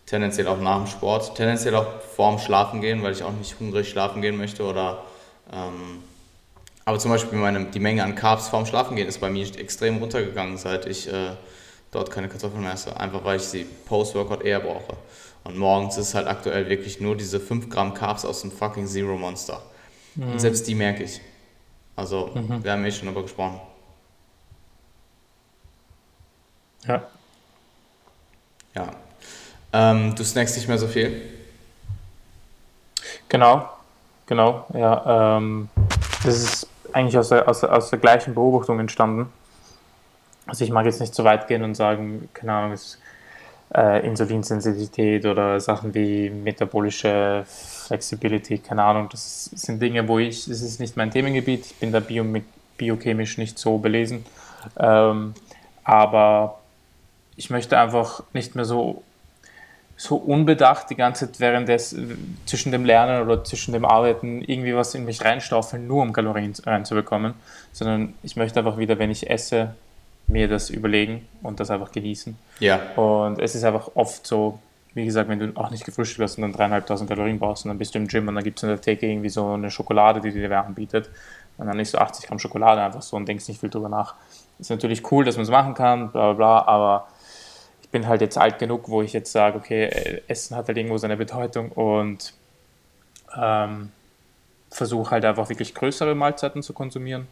tendenziell auch nach dem Sport, tendenziell auch vorm Schlafen gehen, weil ich auch nicht hungrig schlafen gehen möchte oder ähm, aber zum Beispiel meine, die Menge an Carbs vorm Schlafen gehen ist bei mir extrem runtergegangen, seit ich äh, dort keine Kartoffeln mehr esse, einfach weil ich sie Post-Workout eher brauche. Und morgens ist halt aktuell wirklich nur diese 5 Gramm Carbs aus dem fucking Zero Monster. Mhm. Und selbst die merke ich. Also, mhm. wir haben eh schon darüber gesprochen. Ja. Ja, ähm, du snackst nicht mehr so viel? Genau, genau, ja. Ähm, das ist eigentlich aus der, aus, aus der gleichen Beobachtung entstanden. Also ich mag jetzt nicht so weit gehen und sagen, keine Ahnung, es ist äh, Insulinsensitivität oder Sachen wie metabolische Flexibility, keine Ahnung, das sind Dinge, wo ich, das ist nicht mein Themengebiet, ich bin da bio, biochemisch nicht so belesen, ähm, aber ich möchte einfach nicht mehr so so unbedacht die ganze Zeit während des, zwischen dem Lernen oder zwischen dem Arbeiten irgendwie was in mich reinstaufeln, nur um Kalorien reinzubekommen, sondern ich möchte einfach wieder, wenn ich esse, mir das überlegen und das einfach genießen. Ja. Und es ist einfach oft so, wie gesagt, wenn du auch nicht gefrühstückt hast und dann dreieinhalbtausend Kalorien brauchst und dann bist du im Gym und dann gibt es in der Theke irgendwie so eine Schokolade, die dir anbietet und dann ist so 80 Gramm Schokolade einfach so und denkst nicht viel drüber nach. Ist natürlich cool, dass man es machen kann, bla bla bla, aber ich bin halt jetzt alt genug, wo ich jetzt sage, okay, Essen hat halt irgendwo seine Bedeutung und ähm, versuche halt einfach wirklich größere Mahlzeiten zu konsumieren,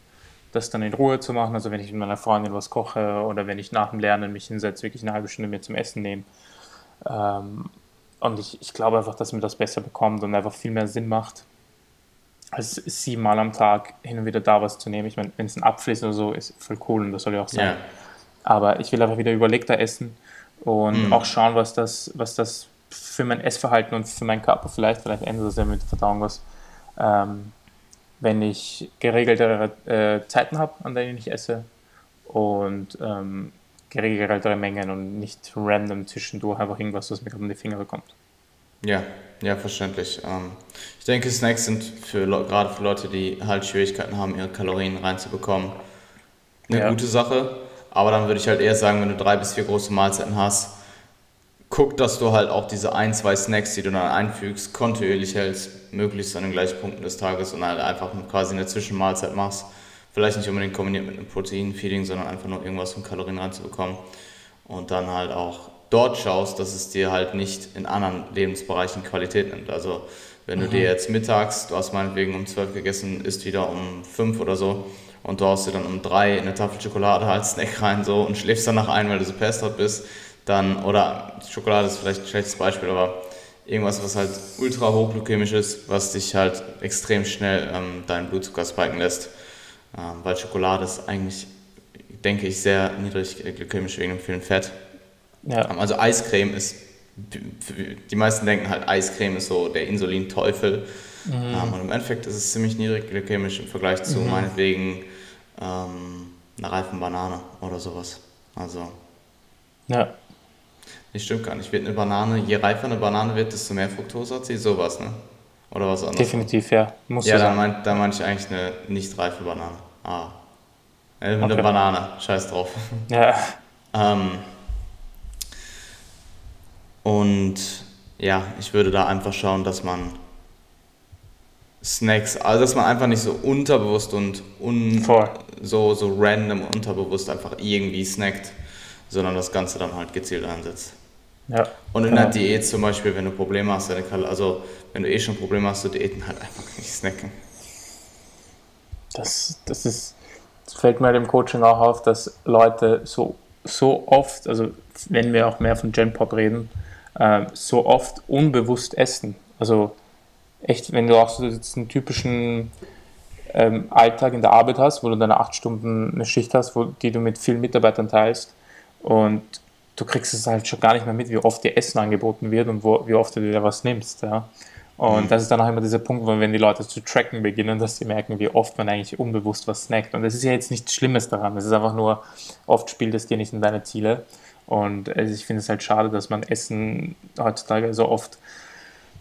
das dann in Ruhe zu machen. Also wenn ich mit meiner Freundin was koche oder wenn ich nach dem Lernen mich hinsetze, wirklich eine halbe Stunde mir zum Essen nehme. Ähm, und ich, ich glaube einfach, dass mir das besser bekommt und einfach viel mehr Sinn macht, als siebenmal am Tag hin und wieder da was zu nehmen. Ich meine, wenn es ein Apfel ist oder so, ist voll cool und das soll ja auch sein. Yeah. Aber ich will einfach wieder überlegter essen und mhm. auch schauen, was das, was das für mein Essverhalten und für meinen Körper vielleicht, vielleicht ändert das ja mit der Verdauung was, ähm, wenn ich geregeltere äh, Zeiten habe, an denen ich esse und ähm, geregeltere Mengen und nicht random zwischendurch einfach irgendwas, was mir gerade in die Finger bekommt. Ja, ja, verständlich. Ähm, ich denke, Snacks sind für gerade für Leute, die halt Schwierigkeiten haben, ihre Kalorien reinzubekommen, eine ja. gute Sache. Aber dann würde ich halt eher sagen, wenn du drei bis vier große Mahlzeiten hast, guck, dass du halt auch diese ein, zwei Snacks, die du dann einfügst, kontinuierlich hältst, möglichst an den gleichen Punkten des Tages und halt einfach quasi eine Zwischenmahlzeit machst. Vielleicht nicht unbedingt kombiniert mit einem Proteinfeeding, sondern einfach nur irgendwas, um Kalorien reinzubekommen. Und dann halt auch dort schaust, dass es dir halt nicht in anderen Lebensbereichen Qualität nimmt. Also wenn du mhm. dir jetzt mittags, du hast meinetwegen um 12 gegessen, isst wieder um 5 oder so, und du haust dir dann um drei eine Tafel Schokolade als Snack rein so und schläfst danach ein, weil du so pestert bist, dann, oder Schokolade ist vielleicht ein schlechtes Beispiel, aber irgendwas, was halt ultra hochglykämisch ist, was dich halt extrem schnell ähm, deinen Blutzucker spiken lässt, ähm, weil Schokolade ist eigentlich denke ich, sehr niedrig glykämisch wegen dem vielen Fett. Ja. Ähm, Also Eiscreme ist, die meisten denken halt, Eiscreme ist so der Insulin-Teufel. Ähm, und im Endeffekt ist es ziemlich niedrig glykämisch im Vergleich zu meinetwegen ähm, einer reifen Banane oder sowas. Also, Ja. Das stimmt gar nicht. Wird eine Banane, je reifer eine Banane wird, desto mehr Fructose hat sie, sowas, ne? Oder was anderes? Definitiv, ja. Muss Ja, so da sein. meinte da meint ich eigentlich eine nicht reife Banane. Ah. Äh, Eine Okay. Banane, scheiß drauf. Ja. Ähm, und ja, ich würde da einfach schauen, dass man Snacks, also dass man einfach nicht so unterbewusst und un, Voll. so, so random unterbewusst einfach irgendwie snackt, sondern das Ganze dann halt gezielt einsetzt. Ja. Und in Genau. der Diät zum Beispiel, wenn du Probleme hast, also wenn du eh schon Probleme hast zu Diäten, halt einfach nicht snacken. Das, das ist, das fällt mir im Coaching auch auf, dass Leute so, so oft, also wenn wir auch mehr von Gen Pop reden, äh, so oft unbewusst essen. Also echt, wenn du auch so einen typischen ähm, Alltag in der Arbeit hast, wo du deine acht Stunden eine Schicht hast, wo, die du mit vielen Mitarbeitern teilst und du kriegst es halt schon gar nicht mehr mit, wie oft dir Essen angeboten wird und wo, wie oft du dir was nimmst. Ja. Und das ist dann auch immer dieser Punkt, wo wenn die Leute zu tracken beginnen, dass sie merken, wie oft man eigentlich unbewusst was snackt. Und das ist ja jetzt nichts Schlimmes daran. Das ist einfach nur, oft spielt es dir nicht in deine Ziele. Und also ich finde es halt schade, dass man Essen heutzutage so oft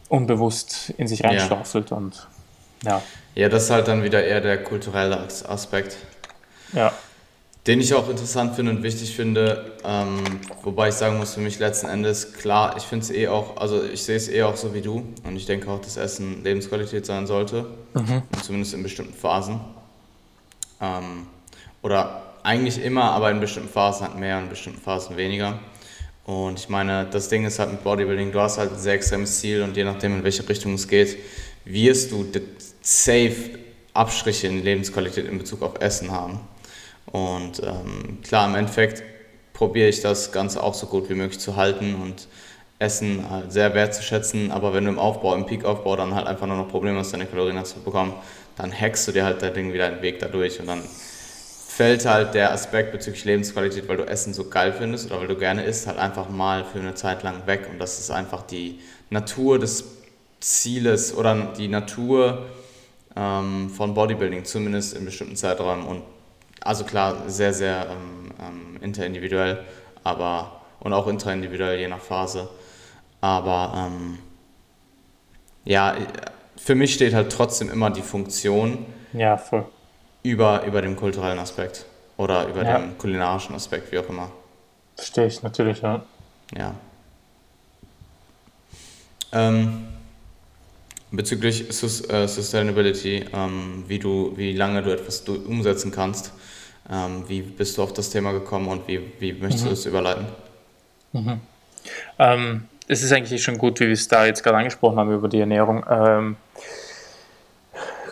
unbewusst in sich reinstaufelt. Und ja, Ja, das ist halt dann wieder eher der kulturelle As- Aspekt. ja, Den ich auch interessant finde und wichtig finde, ähm, wobei ich sagen muss, für mich letzten Endes, klar, ich finde es eh auch, also ich sehe es eh auch so wie du und ich denke auch, dass Essen Lebensqualität sein sollte, und zumindest in bestimmten Phasen. Ähm, oder eigentlich immer, aber in bestimmten Phasen halt mehr und in bestimmten Phasen weniger. Und ich meine, das Ding ist halt mit Bodybuilding, du hast halt ein sehr extremes Ziel und je nachdem, in welche Richtung es geht, wirst du safe Abstriche in Lebensqualität in Bezug auf Essen haben. Und ähm, klar, im Endeffekt probiere ich das Ganze auch so gut wie möglich zu halten und Essen halt sehr wertzuschätzen. Aber wenn du im Aufbau, im Peak-Aufbau dann halt einfach nur noch Probleme hast, deine Kalorien zu bekommen, dann hackst du dir halt dein Ding wieder einen Weg dadurch und dann fällt halt der Aspekt bezüglich Lebensqualität, weil du Essen so geil findest oder weil du gerne isst, halt einfach mal für eine Zeit lang weg. Und das ist einfach die Natur des Zieles oder die Natur ähm, von Bodybuilding, zumindest in bestimmten Zeiträumen. Und also klar, sehr, sehr ähm, ähm, interindividuell, aber und auch intraindividuell je nach Phase. Aber ähm, ja, für mich steht halt trotzdem immer die Funktion ja, voll. über, über dem kulturellen Aspekt oder über Ja. dem kulinarischen Aspekt, wie auch immer. Verstehe ich natürlich, ja. Ja. Ähm, bezüglich äh, Sustainability, ähm, wie, du, wie lange du etwas umsetzen kannst, ähm, wie bist du auf das Thema gekommen und wie, wie möchtest du es überleiten? Ähm, es ist eigentlich schon gut, wie wir es da jetzt gerade angesprochen haben über die Ernährung. Ähm,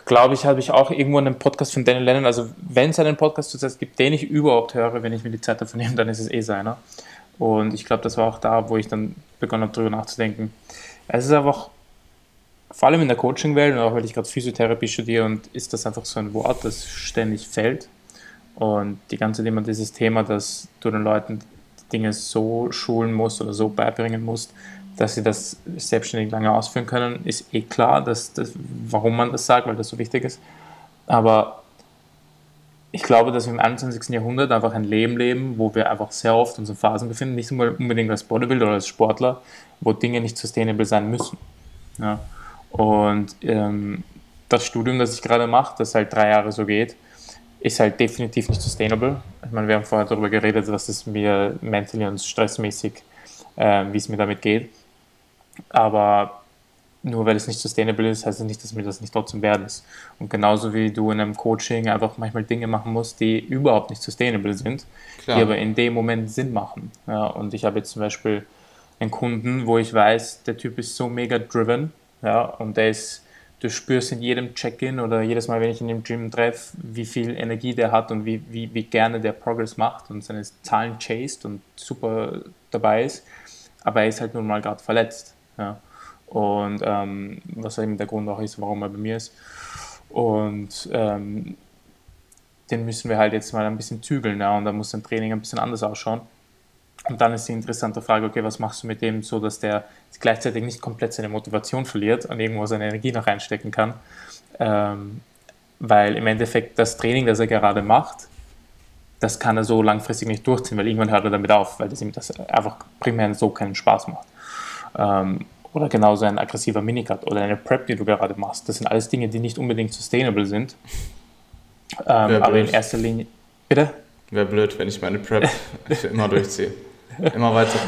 Glaube ich, habe ich auch irgendwo einen Podcast von Daniel Lennon. Also, wenn es einen Podcast zurzeit gibt, den ich überhaupt höre, wenn ich mir die Zeit dafür nehme, dann ist es eh seiner. Und ich glaube, das war auch da, wo ich dann begonnen habe, darüber nachzudenken. Es ist einfach, vor allem in der Coaching-Welt und auch weil ich gerade Physiotherapie studiere und ist das einfach so ein Wort, das ständig fällt. Und die ganze Zeit immer dieses Thema, dass du den Leuten Dinge so schulen musst oder so beibringen musst, dass sie das selbstständig lange ausführen können, ist eh klar, dass das, warum man das sagt, weil das so wichtig ist. Aber ich glaube, dass wir im 21. Jahrhundert einfach ein Leben leben, wo wir einfach sehr oft uns in Phasen befinden, nicht unbedingt als Bodybuilder oder als Sportler, wo Dinge nicht sustainable sein müssen. Ja. Und ähm, das Studium, das ich gerade mache, das halt drei Jahre so geht, ist halt definitiv nicht sustainable. Ich meine, wir haben vorher darüber geredet, was es mir mentally und stressmäßig, äh, wie es mir damit geht. Aber nur weil es nicht sustainable ist, heißt es nicht, dass mir das nicht trotzdem wert ist. Und genauso wie du in einem Coaching einfach manchmal Dinge machen musst, die überhaupt nicht sustainable sind, Klar. die aber in dem Moment Sinn machen. Ja, und ich habe jetzt zum Beispiel einen Kunden, wo ich weiß, der Typ ist so mega driven, ja, und der ist, du spürst in jedem Check-in oder jedes Mal, wenn ich ihn im Gym treffe, wie viel Energie der hat und wie, wie, wie gerne der Progress macht und seine Zahlen chased und super dabei ist. Aber er ist halt nun mal gerade verletzt. Ja. Und ähm, was eben der Grund auch ist, warum er bei mir ist. Und ähm, den müssen wir halt jetzt mal ein bisschen zügeln ja, und da muss ein Training ein bisschen anders ausschauen. Und dann ist die interessante Frage, okay, was machst du mit dem so, dass der gleichzeitig nicht komplett seine Motivation verliert und irgendwo seine Energie noch reinstecken kann. Ähm, weil im Endeffekt das Training, das er gerade macht, das kann er so langfristig nicht durchziehen, weil irgendwann hört er damit auf, weil das ihm das einfach primär so keinen Spaß macht. Ähm, oder genauso ein aggressiver Minicut oder eine Prep, die du gerade machst. Das sind alles Dinge, die nicht unbedingt sustainable sind. Ähm, aber in erster Linie. Bitte? Wäre blöd, wenn ich meine Prep immer durchziehe. Immer weiter.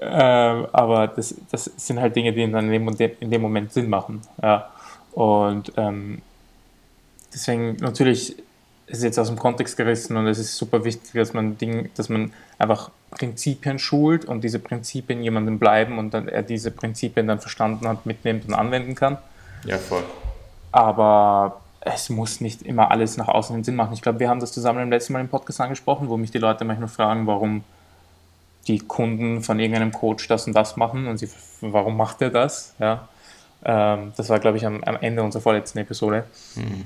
Ähm, aber das, das sind halt Dinge, die in dem, in dem Moment Sinn machen. Ja. Und ähm, deswegen natürlich ist es jetzt aus dem Kontext gerissen und es ist super wichtig, dass man Ding, dass man einfach Prinzipien schult und diese Prinzipien jemandem bleiben und dann er diese Prinzipien dann verstanden hat, mitnimmt und anwenden kann. Ja, voll. Aber es muss nicht immer alles nach außen hin Sinn machen. Ich glaube, wir haben das zusammen im letzten Mal im Podcast angesprochen, wo mich die Leute manchmal fragen, warum die Kunden von irgendeinem Coach das und das machen und sie, warum macht er das? Ja. Ähm, das war, glaube ich, am, am, Ende unserer vorletzten Episode. Mhm.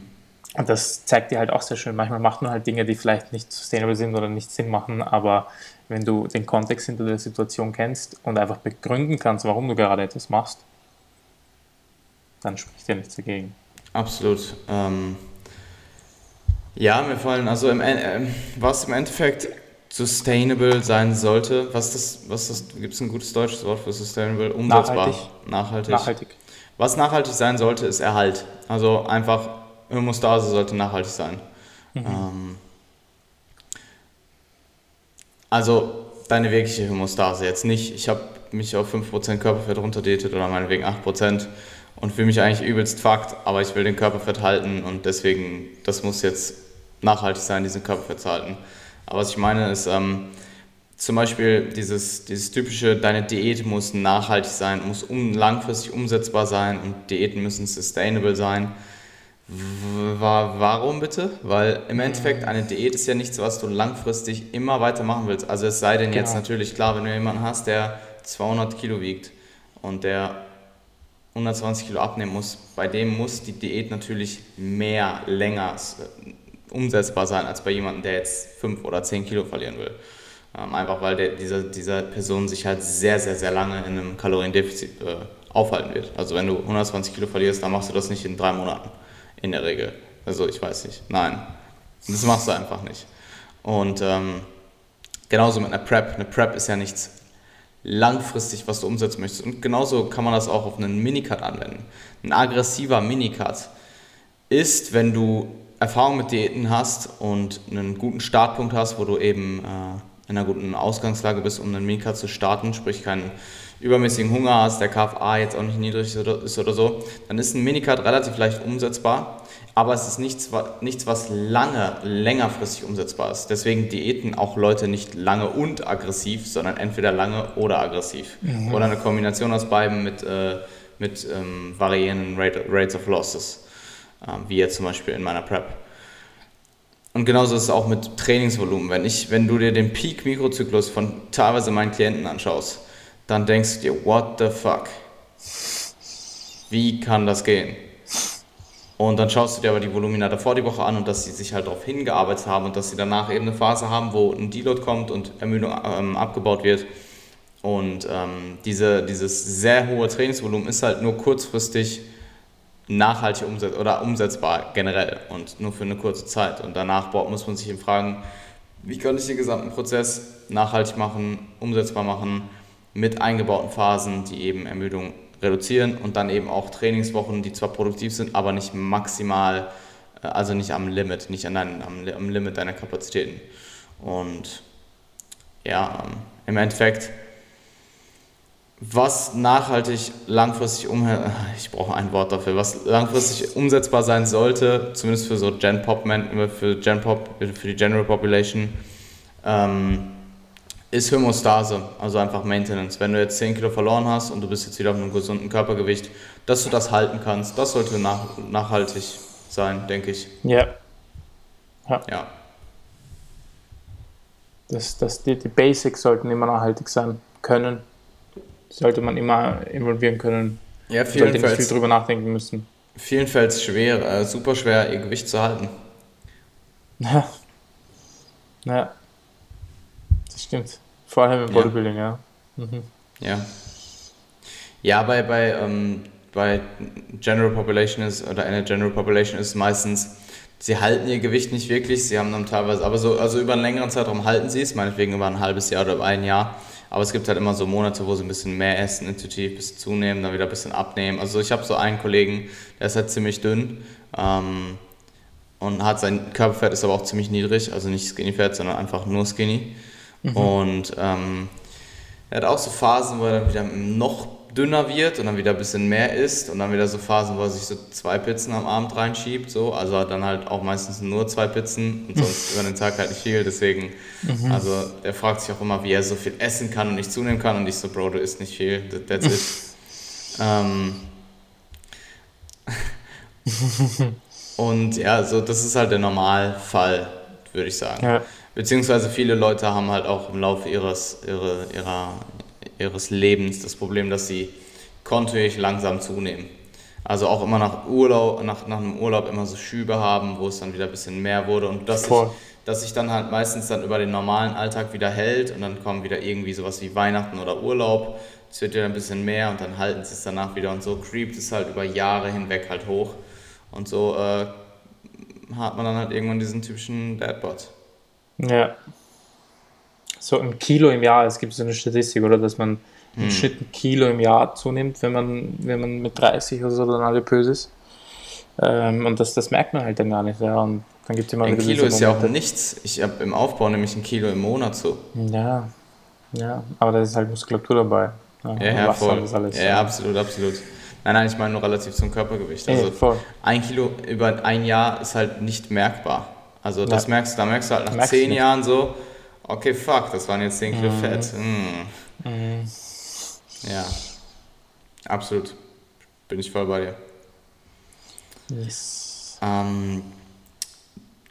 Und das zeigt dir halt auch sehr schön. Manchmal macht man halt Dinge, die vielleicht nicht sustainable sind oder nicht Sinn machen, aber wenn du den Kontext hinter der Situation kennst und einfach begründen kannst, warum du gerade etwas machst, dann spricht dir nichts dagegen. Absolut. Ähm, ja, mir fallen also im, äh, was im Endeffekt sustainable sein sollte. Was das, was das, gibt es ein gutes deutsches Wort für sustainable? Umsetzbar. Nachhaltig. Nachhaltig. Nachhaltig. Was nachhaltig sein sollte, ist Erhalt. Also einfach, Homostase sollte nachhaltig sein. Mhm. Ähm, also deine wirkliche Homostase jetzt nicht, ich habe mich auf 5% Körperfett runterdiätet oder meinetwegen 8% und fühle mich eigentlich übelst fucked, aber ich will den Körperfett halten und deswegen, das muss jetzt nachhaltig sein, diesen Körperfett zu halten. Aber was ich meine ist, ähm, zum Beispiel dieses, dieses typische, deine Diät muss nachhaltig sein, muss um, langfristig umsetzbar sein und Diäten müssen sustainable sein. Warum bitte? Weil im Endeffekt eine Diät ist ja nichts, was du langfristig immer weiter machen willst. Also es sei denn jetzt genau. natürlich klar, wenn du jemanden hast, der 200 Kilo wiegt und der 120 Kilo abnehmen muss, bei dem muss die Diät natürlich mehr, länger umsetzbar sein als bei jemandem, der jetzt 5 oder 10 Kilo verlieren will. Ähm, einfach weil der, dieser, dieser Person sich halt sehr, sehr, sehr lange in einem Kaloriendefizit äh, aufhalten wird. Also wenn du 120 Kilo verlierst, dann machst du das nicht in drei Monaten in der Regel. Also ich weiß nicht. Nein, das machst du einfach nicht. Und ähm, genauso mit einer Prep. Eine Prep ist ja nichts langfristig, was du umsetzen möchtest. Und genauso kann man das auch auf einen Minicut anwenden. Ein aggressiver Minicut ist, wenn du Erfahrung mit Diäten hast und einen guten Startpunkt hast, wo du eben äh, in einer guten Ausgangslage bist, um einen Minicut zu starten, sprich keinen übermäßigen Hunger hast, der KFA jetzt auch nicht niedrig ist oder so, dann ist ein Minicut relativ leicht umsetzbar, aber es ist nichts, nichts, was lange, längerfristig umsetzbar ist. Deswegen Diäten auch Leute nicht lange und aggressiv, sondern entweder lange oder aggressiv. Mhm. Oder eine Kombination aus beiden mit, äh, mit ähm, variierenden Rate, Rates of Losses. Ähm, wie jetzt zum Beispiel in meiner Prep. Und genauso ist es auch mit Trainingsvolumen. Wenn, ich, wenn du dir den Peak-Mikrozyklus von teilweise meinen Klienten anschaust, dann denkst du dir, what the fuck? Wie kann das gehen? Und dann schaust du dir aber die Volumina davor die Woche an und dass sie sich halt darauf hingearbeitet haben und dass sie danach eben eine Phase haben, wo ein Deload kommt und Ermüdung ähm, abgebaut wird. Und ähm, diese, dieses sehr hohe Trainingsvolumen ist halt nur kurzfristig nachhaltig umsetz oder umsetzbar generell und nur für eine kurze Zeit. Und danach muss man sich eben fragen, wie kann ich den gesamten Prozess nachhaltig machen, umsetzbar machen, mit eingebauten Phasen, die eben Ermüdung reduzieren und dann eben auch Trainingswochen, die zwar produktiv sind, aber nicht maximal, äh, also nicht am Limit, nicht an dein, am, am Limit deiner Kapazitäten. Und ja, ähm, im Endeffekt was nachhaltig langfristig um ich brauche ein Wort dafür, was langfristig umsetzbar sein sollte, zumindest für so Gen Pop für Gen Pop für die General Population, ähm, ist Homostase, also einfach Maintenance. Wenn du jetzt 10 Kilo verloren hast und du bist jetzt wieder auf einem gesunden Körpergewicht, dass du das halten kannst, das sollte nach, nachhaltig sein, denke ich. Ja. Ja. ja. Das, das, die, die Basics sollten immer nachhaltig sein können sollte man immer involvieren können. Ja, vielen sollte nicht viel drüber nachdenken müssen. Vielen fällt es schwer, äh, super schwer, ihr Gewicht zu halten. Ja. Ja. Das stimmt. Vor allem im Bodybuilding, ja. Ja. Mhm. ja. Ja, bei, bei, ähm, bei General Population ist, oder einer General Population ist meistens, sie halten ihr Gewicht nicht wirklich, sie haben dann teilweise, aber so, also über einen längeren Zeitraum halten sie es, meinetwegen über ein halbes Jahr oder über ein Jahr. Aber es gibt halt immer so Monate, wo sie ein bisschen mehr essen, intuitiv, ein bisschen zunehmen, dann wieder ein bisschen abnehmen. Also ich habe so einen Kollegen, der ist halt ziemlich dünn ähm, und hat sein Körperfett ist aber auch ziemlich niedrig, also nicht Skinny Fat, sondern einfach nur Skinny. Mhm. Und ähm, er hat auch so Phasen, wo er dann wieder noch dünner wird und dann wieder ein bisschen mehr isst und dann wieder so Phasen, wo er sich so zwei Pizzen am Abend reinschiebt, so, also dann halt auch meistens nur zwei Pizzen und sonst über den Tag halt nicht viel, deswegen, mhm. also er fragt sich auch immer, wie er so viel essen kann und nicht zunehmen kann und ich so, Bro, du isst nicht viel, that's it. ähm, und ja, so, das ist halt der Normalfall, würde ich sagen. Ja. Beziehungsweise viele Leute haben halt auch im Laufe ihres, ihrer, ihrer, ihres Lebens das Problem, dass sie kontinuierlich langsam zunehmen. Also auch immer nach Urlaub, nach, nach einem Urlaub immer so Schübe haben, wo es dann wieder ein bisschen mehr wurde und dass sich, dass sich dann halt meistens dann über den normalen Alltag wieder hält und dann kommen wieder irgendwie sowas wie Weihnachten oder Urlaub. Es wird wieder ein bisschen mehr und dann halten sie es danach wieder und so creept es halt über Jahre hinweg halt hoch. Und so äh, hat man dann halt irgendwann diesen typischen Deadbot. Ja, so ein Kilo im Jahr, es gibt so eine Statistik, oder dass man im hm. Schnitt ein Kilo im Jahr zunimmt, wenn man, wenn man mit 30 oder so dann adipös ist. Ähm, und das, das merkt man halt dann gar nicht. Ja. Und dann gibt's immer ein Kilo ist ja auch nichts. Ich habe im Aufbau nämlich ein Kilo im Monat so. Ja, ja, aber da ist halt Muskulatur dabei. Ja, ja, ja voll. Alles, ja, ja, absolut, absolut. Nein, nein, ich meine nur relativ zum Körpergewicht. Also Ey, ein Kilo über ein Jahr ist halt nicht merkbar. Also das merkst, da merkst du halt nach merkst zehn Jahren so, okay, fuck, das waren jetzt 10 Kilo mhm. Fett. Mm. Mhm. Ja, absolut. Bin ich voll bei dir. Yes. Ähm,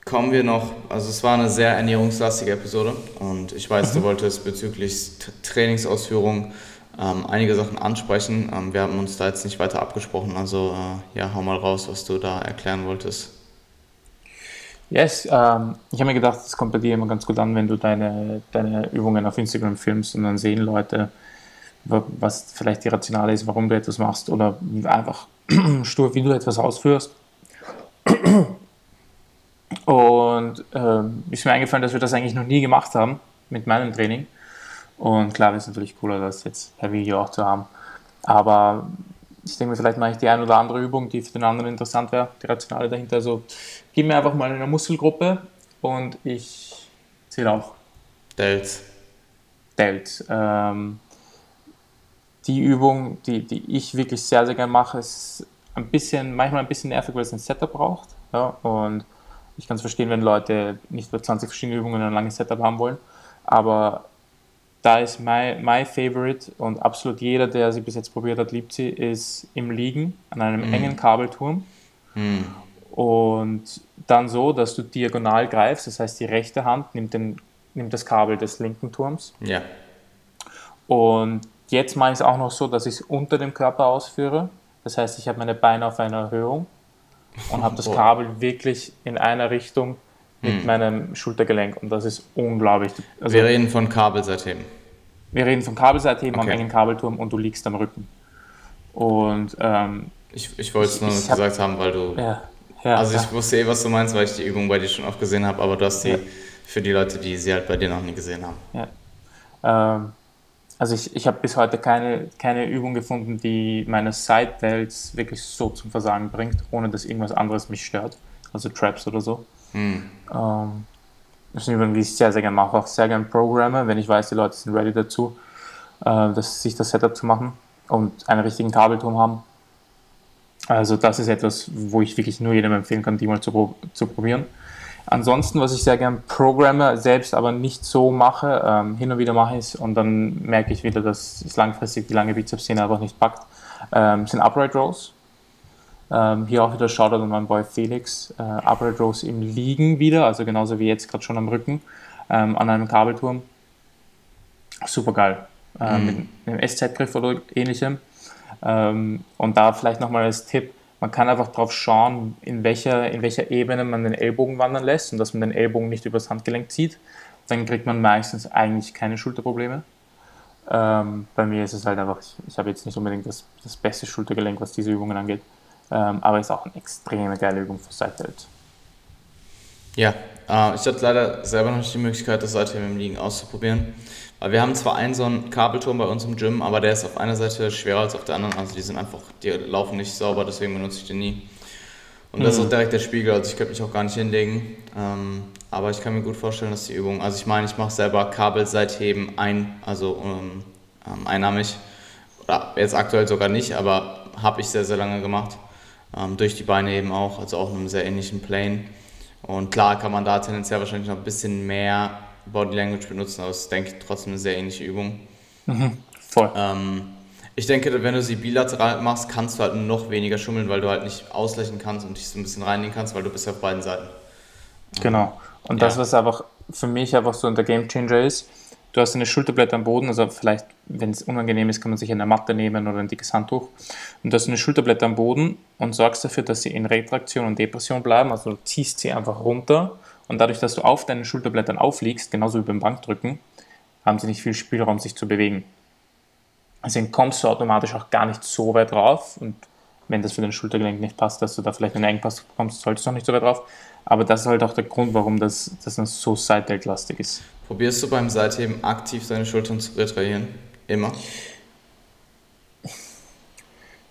kommen wir noch, also es war eine sehr ernährungslastige Episode und ich weiß, mhm. du wolltest bezüglich Trainingsausführung ähm, einige Sachen ansprechen. Ähm, wir haben uns da jetzt nicht weiter abgesprochen, also äh, ja, hau mal raus, was du da erklären wolltest. Yes, ähm, ich habe mir gedacht, es kommt bei dir immer ganz gut an, wenn du deine, deine Übungen auf Instagram filmst und dann sehen Leute, was vielleicht die Rationale ist, warum du etwas machst oder einfach stur, wie du etwas ausführst. Und ähm, ist mir eingefallen, dass wir das eigentlich noch nie gemacht haben mit meinem Training. Und klar wäre es natürlich cooler, das jetzt per Video auch zu haben. Aber ich denke mir, vielleicht mache ich die eine oder andere Übung, die für den anderen interessant wäre, die Rationale dahinter. Also gib mir einfach mal eine Muskelgruppe und ich zähle auch. Delts. Delts. Ähm, die Übung, die, die ich wirklich sehr, sehr gerne mache, ist ein bisschen, manchmal ein bisschen nervig, weil es ein Setup braucht. Ja, und ich kann es verstehen, wenn Leute nicht nur 20 verschiedene Übungen ein langes Setup haben wollen. Aber da ist mein, my favorite und absolut jeder, der sie bis jetzt probiert hat, liebt sie, ist im Liegen an einem mm. engen Kabelturm. Mm. Und dann so, dass du diagonal greifst, das heißt, die rechte Hand nimmt, den, nimmt das Kabel des linken Turms. Ja. Und jetzt mache ich es auch noch so, dass ich es unter dem Körper ausführe. Das heißt, ich habe meine Beine auf einer Erhöhung und habe das Kabel wirklich in einer Richtung mit hm. meinem Schultergelenk und das ist unglaublich. Also, wir reden von Kabelseitheben. Wir reden von Kabelseitheben okay. am engen Kabelturm und du liegst am Rücken. Und ähm, ich, ich wollte es nur ich gesagt hab, haben, weil du. Ja, ja, also ich ja. wusste eh, was du meinst, weil ich die Übung bei dir schon oft gesehen habe, aber du hast die ja. für die Leute, die sie halt bei dir noch nie gesehen haben. Ja. Ähm, also ich, ich habe bis heute keine, keine Übung gefunden, die meine Side Delts wirklich so zum Versagen bringt, ohne dass irgendwas anderes mich stört. Also Traps oder so. Hm. Ähm, das sind Übungen, die ich sehr, sehr gerne mache. Auch sehr gerne programme, wenn ich weiß, die Leute sind ready dazu, äh, das, sich das Setup zu machen und einen richtigen Kabelturm haben. Also das ist etwas, wo ich wirklich nur jedem empfehlen kann, die mal zu, zu probieren. Ansonsten, was ich sehr gerne programme, selbst aber nicht so mache, ähm, hin und wieder mache ich es und dann merke ich wieder, dass es langfristig die lange Bizepssehne einfach nicht packt, ähm, sind Upright Rows. Ähm, hier auch wieder Shoutout an meinen Boy Felix. Äh, Upright Rows im Liegen wieder, also genauso wie jetzt gerade schon am Rücken, ähm, an einem Kabelturm. Super geil. Äh, mhm. Mit einem SZ-Griff oder ähnlichem. Ähm, und da vielleicht nochmal als Tipp, man kann einfach drauf schauen, in welcher, in welcher Ebene man den Ellbogen wandern lässt und dass man den Ellbogen nicht übers Handgelenk zieht. Dann kriegt man meistens eigentlich keine Schulterprobleme. Ähm, bei mir ist es halt einfach, ich, ich habe jetzt nicht unbedingt das, das beste Schultergelenk, was diese Übungen angeht. Ähm, aber ist auch eine extreme geile Übung für Seitheld. Ja, äh, ich hatte leider selber noch nicht die Möglichkeit, das Seitheben im Liegen auszuprobieren. Weil wir haben zwar einen so einen Kabelturm bei uns im Gym, aber der ist auf einer Seite schwerer als auf der anderen. Also die sind einfach, die laufen nicht sauber, deswegen benutze ich den nie. Und das ist auch mhm. direkt der Spiegel, also ich könnte mich auch gar nicht hinlegen. Ähm, aber ich kann mir gut vorstellen, dass die Übung, also ich meine, ich mache selber Kabelseitheben ein, also ähm, ähm, einnahmig. Oder jetzt aktuell sogar nicht, aber habe ich sehr, sehr lange gemacht. Ähm, durch die Beine eben auch, also auch in einem sehr ähnlichen Plane. Und klar kann man da tendenziell wahrscheinlich noch ein bisschen mehr Body Language benutzen, aber es ist, denke ich, trotzdem eine sehr ähnliche Übung. Mhm, voll. Ähm, ich denke, wenn du sie bilateral machst, kannst du halt noch weniger schummeln, weil du halt nicht ausgleichen kannst und dich so ein bisschen reinnehmen kannst, weil du bist ja auf beiden Seiten. Genau. Und ja. das, was einfach für mich einfach so der Game Changer ist, du hast eine Schulterblätter am Boden, also vielleicht, wenn es unangenehm ist, kann man sich eine Matte nehmen oder ein dickes Handtuch. Und du hast eine Schulterblätter am Boden und sorgst dafür, dass sie in Retraktion und Depression bleiben, also du ziehst sie einfach runter und dadurch, dass du auf deinen Schulterblättern aufliegst, genauso wie beim Bankdrücken, haben sie nicht viel Spielraum, sich zu bewegen. Deswegen kommst du automatisch auch gar nicht so weit drauf und wenn das für den Schultergelenk nicht passt, dass du da vielleicht einen Engpass bekommst, solltest du auch nicht so weit drauf. Aber das ist halt auch der Grund, warum das, das so seitdecklastig ist. Probierst du beim Seitheben aktiv deine Schultern zu retrahieren? Immer?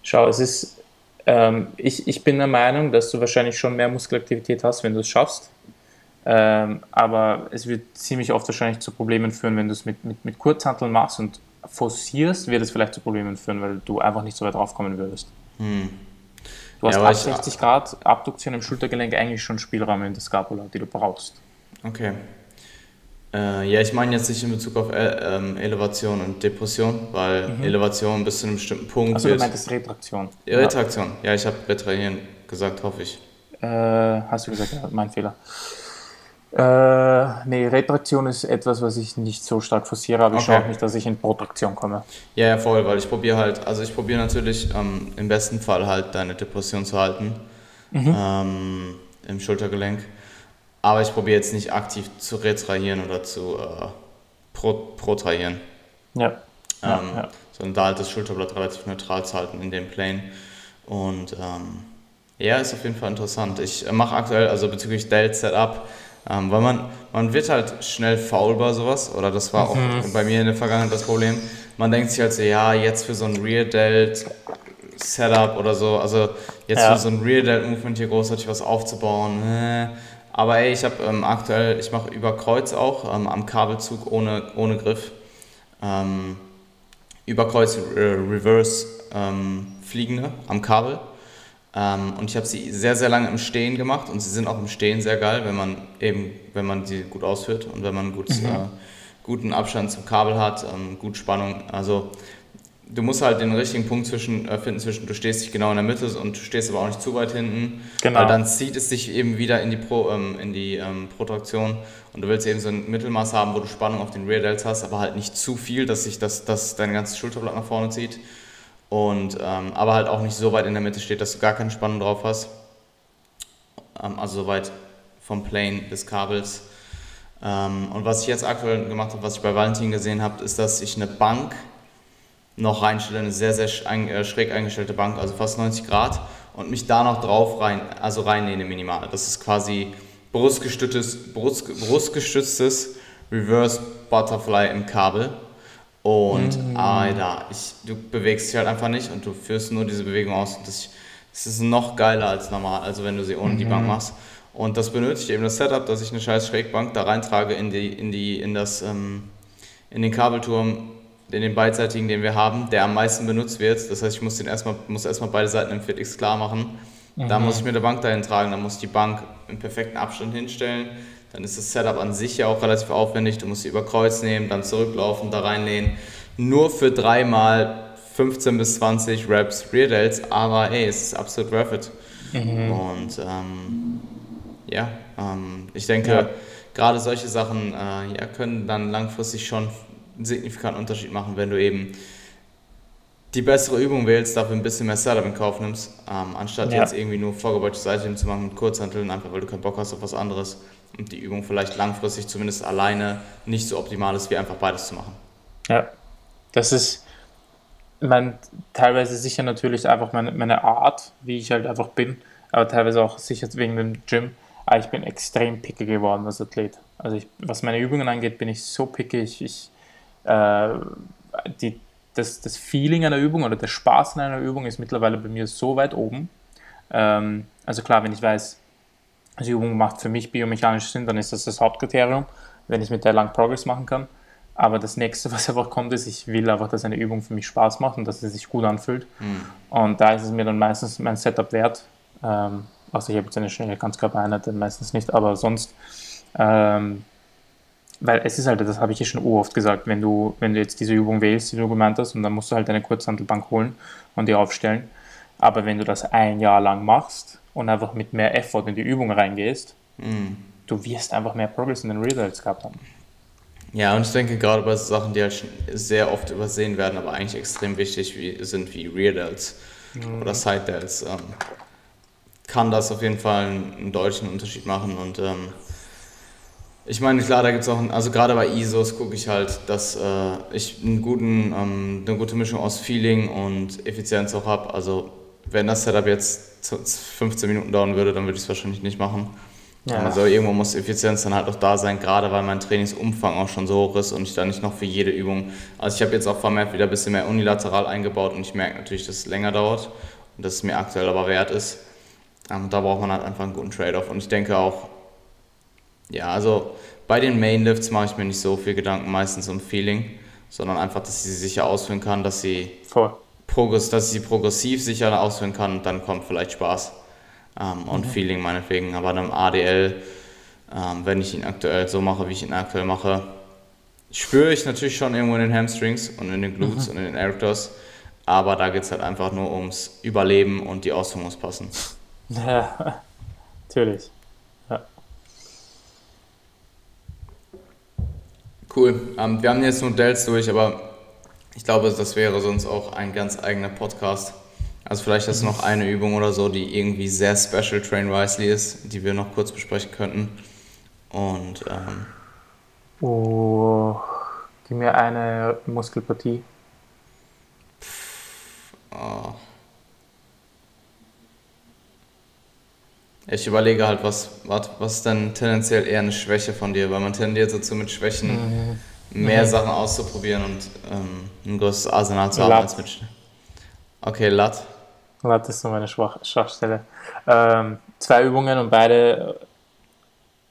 Schau, es ist, ähm, ich, ich bin der Meinung, dass du wahrscheinlich schon mehr Muskelaktivität hast, wenn du es schaffst. Ähm, aber es wird ziemlich oft wahrscheinlich zu Problemen führen, wenn du es mit, mit, mit Kurzhanteln machst und forcierst, wird es vielleicht zu Problemen führen, weil du einfach nicht so weit draufkommen würdest. Hm. Du hast ja, ab 60 Grad Abduktion im Schultergelenk eigentlich schon Spielraum in der Scapula, die du brauchst. Okay. Äh, ja, ich meine jetzt nicht in Bezug auf äh, ähm, Elevation und Depression, weil mhm. Elevation bis zu einem bestimmten Punkt. Also du meintest Retraktion. Retraktion, ja, ich habe Retrahieren gesagt, hoffe ich. Äh, hast du gesagt, ja, mein Fehler. Äh, nee, Retraktion ist etwas, was ich nicht so stark forciere, aber okay. ich schaue auch nicht, dass ich in Protraktion komme. Ja, ja, voll, weil ich probiere halt, also ich probiere natürlich ähm, im besten Fall halt deine Depression zu halten mhm. ähm, im Schultergelenk, aber ich probiere jetzt nicht aktiv zu retrahieren oder zu äh, pro, protrahieren. Ja. Ähm, ja, ja. Sondern da halt das Schulterblatt relativ neutral zu halten in dem Plane und ähm, ja, ist auf jeden Fall interessant. Ich mache aktuell, also bezüglich Delt Setup, ähm, weil man, man wird halt schnell faul bei sowas, oder das war auch mhm. bei mir in der Vergangenheit das Problem. Man denkt sich halt so, ja, jetzt für so ein Rear Delt Setup oder so, also jetzt ja. für so ein Rear Delt Movement hier großartig was aufzubauen. Äh. Aber ey, ich habe ähm, aktuell, ich mache über Kreuz auch, ähm, am Kabelzug ohne, ohne Griff. Ähm, über Kreuz äh, Reverse ähm, Fliegende am Kabel. Ähm, und ich habe sie sehr, sehr lange im Stehen gemacht und sie sind auch im Stehen sehr geil, wenn man eben, wenn man sie gut ausführt und wenn man gut, mhm. äh, guten Abstand zum Kabel hat, ähm, gut Spannung. Also du musst halt den richtigen Punkt zwischen, äh, finden zwischen, du stehst dich genau in der Mitte und du stehst aber auch nicht zu weit hinten. Genau. Weil dann zieht es dich eben wieder in die, Pro, ähm, in die ähm, Protraktion und du willst eben so ein Mittelmaß haben, wo du Spannung auf den Rear Delts hast, aber halt nicht zu viel, dass sich das, das dein ganzes Schulterblatt nach vorne zieht und ähm, aber halt auch nicht so weit in der Mitte steht, dass du gar keine Spannung drauf hast. Ähm, also so weit vom Plane des Kabels. Ähm, und was ich jetzt aktuell gemacht habe, was ich bei Valentin gesehen habe, ist, dass ich eine Bank noch reinstelle, eine sehr, sehr äh, schräg eingestellte Bank, also fast 90 Grad, und mich da noch drauf rein, also reinlehne minimal. Das ist quasi brustgestütztes, brust, brustgestütztes Reverse Butterfly im Kabel. Und mhm. Alter, ich, du bewegst dich halt einfach nicht und du führst nur diese Bewegung aus. Und das, das ist noch geiler als normal, also wenn du sie ohne mhm. die Bank mhm. machst. Und das benötigt eben das Setup, dass ich eine scheiß Schrägbank da reintrage in, die, in, die, in, das, ähm, in den Kabelturm, in den beidseitigen, den wir haben, der am meisten benutzt wird. Das heißt, ich muss, den erstmal, muss erstmal beide Seiten im FitX klar machen. Mhm. Da muss ich mir eine Bank dahin tragen, dann muss ich die Bank im perfekten Abstand hinstellen dann ist das Setup an sich ja auch relativ aufwendig. Du musst sie über Kreuz nehmen, dann zurücklaufen, da reinlehnen. Nur für dreimal 15 bis 20 Reps Rear Delts, aber ey, es ist absolut worth it. Mhm. Und ähm, ja, ähm, ich denke, ja. gerade solche Sachen äh, ja, können dann langfristig schon einen signifikanten Unterschied machen, wenn du eben die bessere Übung wählst, dafür ein bisschen mehr Setup in Kauf nimmst, ähm, anstatt ja. jetzt irgendwie nur vorgebeugte Seite zu machen mit Kurzhanteln, einfach weil du keinen Bock hast auf was anderes und die Übung vielleicht langfristig zumindest alleine nicht so optimal ist, wie einfach beides zu machen. Ja, das ist mein, teilweise sicher natürlich einfach meine, meine Art, wie ich halt einfach bin, aber teilweise auch sicher wegen dem Gym. Aber ich bin extrem picky geworden als Athlet. Also ich, was meine Übungen angeht, bin ich so picky. Ich, ich äh, die, das, das Feeling einer Übung oder der Spaß in einer Übung ist mittlerweile bei mir so weit oben. Ähm, also klar, wenn ich weiß, die Übung macht für mich biomechanisch Sinn, dann ist das das Hauptkriterium, wenn ich mit der lang Progress machen kann. Aber das nächste, was einfach kommt, ist, ich will einfach, dass eine Übung für mich Spaß macht und dass sie sich gut anfühlt. Mhm. Und da ist es mir dann meistens mein Setup wert. Ähm, also ich habe jetzt eine schnelle Ganzkörpereinheit, meistens nicht, aber sonst, ähm, weil es ist halt, das habe ich ja schon oft gesagt, wenn du, wenn du jetzt diese Übung wählst, die du gemeint hast, und dann musst du halt eine Kurzhantelbank holen und die aufstellen. Aber wenn du das ein Jahr lang machst und einfach mit mehr Effort in die Übung reingehst, mhm. du wirst einfach mehr Progress in den Results gehabt haben. Ja, und ich denke gerade bei Sachen, die halt sehr oft übersehen werden, aber eigentlich extrem wichtig wie, sind, wie Rear Delts mhm. oder Side Delts, ähm, kann das auf jeden Fall einen, einen deutlichen Unterschied machen. Und ähm, ich meine, klar, da gibt es auch, also gerade bei ISOs gucke ich halt, dass äh, ich einen guten, ähm, eine gute Mischung aus Feeling und Effizienz auch habe. Also wenn das Setup jetzt 15 Minuten dauern würde, dann würde ich es wahrscheinlich nicht machen. Ja. Also irgendwo muss Effizienz dann halt auch da sein, gerade weil mein Trainingsumfang auch schon so hoch ist und ich da nicht noch für jede Übung. Also ich habe jetzt auch vermehrt wieder ein bisschen mehr unilateral eingebaut und ich merke natürlich, dass es länger dauert und dass es mir aktuell aber wert ist. Ähm, da braucht man halt einfach einen guten Trade-off. Und ich denke auch, ja, also bei den Mainlifts mache ich mir nicht so viel Gedanken, meistens um Feeling, sondern einfach, dass ich sie sicher ausführen kann, dass sie, Progress, dass ich sie progressiv sicher ausführen kann und dann kommt vielleicht Spaß ähm, und mhm. Feeling meinetwegen. Aber einem ADL, ähm, wenn ich ihn aktuell so mache, wie ich ihn aktuell mache, spüre ich natürlich schon irgendwo in den Hamstrings und in den Glutes mhm. und in den Erectors. Aber da geht es halt einfach nur ums Überleben und die Ausführung muss passen. Ja, natürlich. Ja. Cool. Ähm, wir haben jetzt nur Dells durch, aber ich glaube, das wäre sonst auch ein ganz eigener Podcast. Also vielleicht hast du noch eine Übung oder so, die irgendwie sehr special Train Wisely ist, die wir noch kurz besprechen könnten. Und ähm, oh, gib mir eine Muskelpartie. Oh. Ich überlege halt, was, was, was ist denn tendenziell eher eine Schwäche von dir, weil man tendiert dazu mit Schwächen mhm. Mehr mhm. Sachen auszuprobieren und ähm, ein größeres Arsenal zu haben als mit Okay, Lat. Das ist so meine Schwach Schwachstelle. Ähm, zwei Übungen und beide.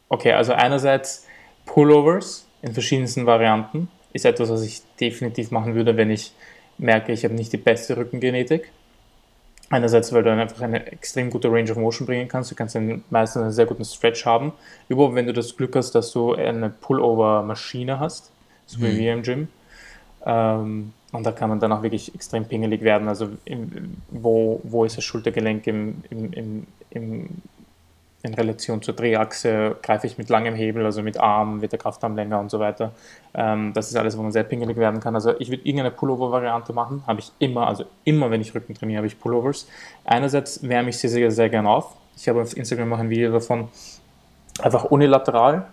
Okay, also einerseits Pullovers in verschiedensten Varianten ist etwas, was ich definitiv machen würde, wenn ich merke, ich habe nicht die beste Rückengenetik. Einerseits, weil du dann einfach eine extrem gute Range of Motion bringen kannst. Du kannst dann meistens einen sehr guten Stretch haben. Überhaupt, wenn du das Glück hast, dass du eine Pullover-Maschine hast, so wie mhm. wir im Gym. Ähm, und da kann man dann auch wirklich extrem pingelig werden. Also im, wo, wo ist das Schultergelenk im, im, im, im, in Relation zur Drehachse? Greife ich mit langem Hebel, also mit Arm, wird der Kraftarm länger und so weiter. Ähm, das ist alles, wo man sehr pingelig werden kann. Also ich würde irgendeine Pullover-Variante machen. Habe ich immer, also immer, wenn ich Rücken trainiere, habe ich Pullovers. Einerseits wärme ich sie sehr, sehr gerne auf. Ich habe auf Instagram auch ein Video davon. Einfach unilateral.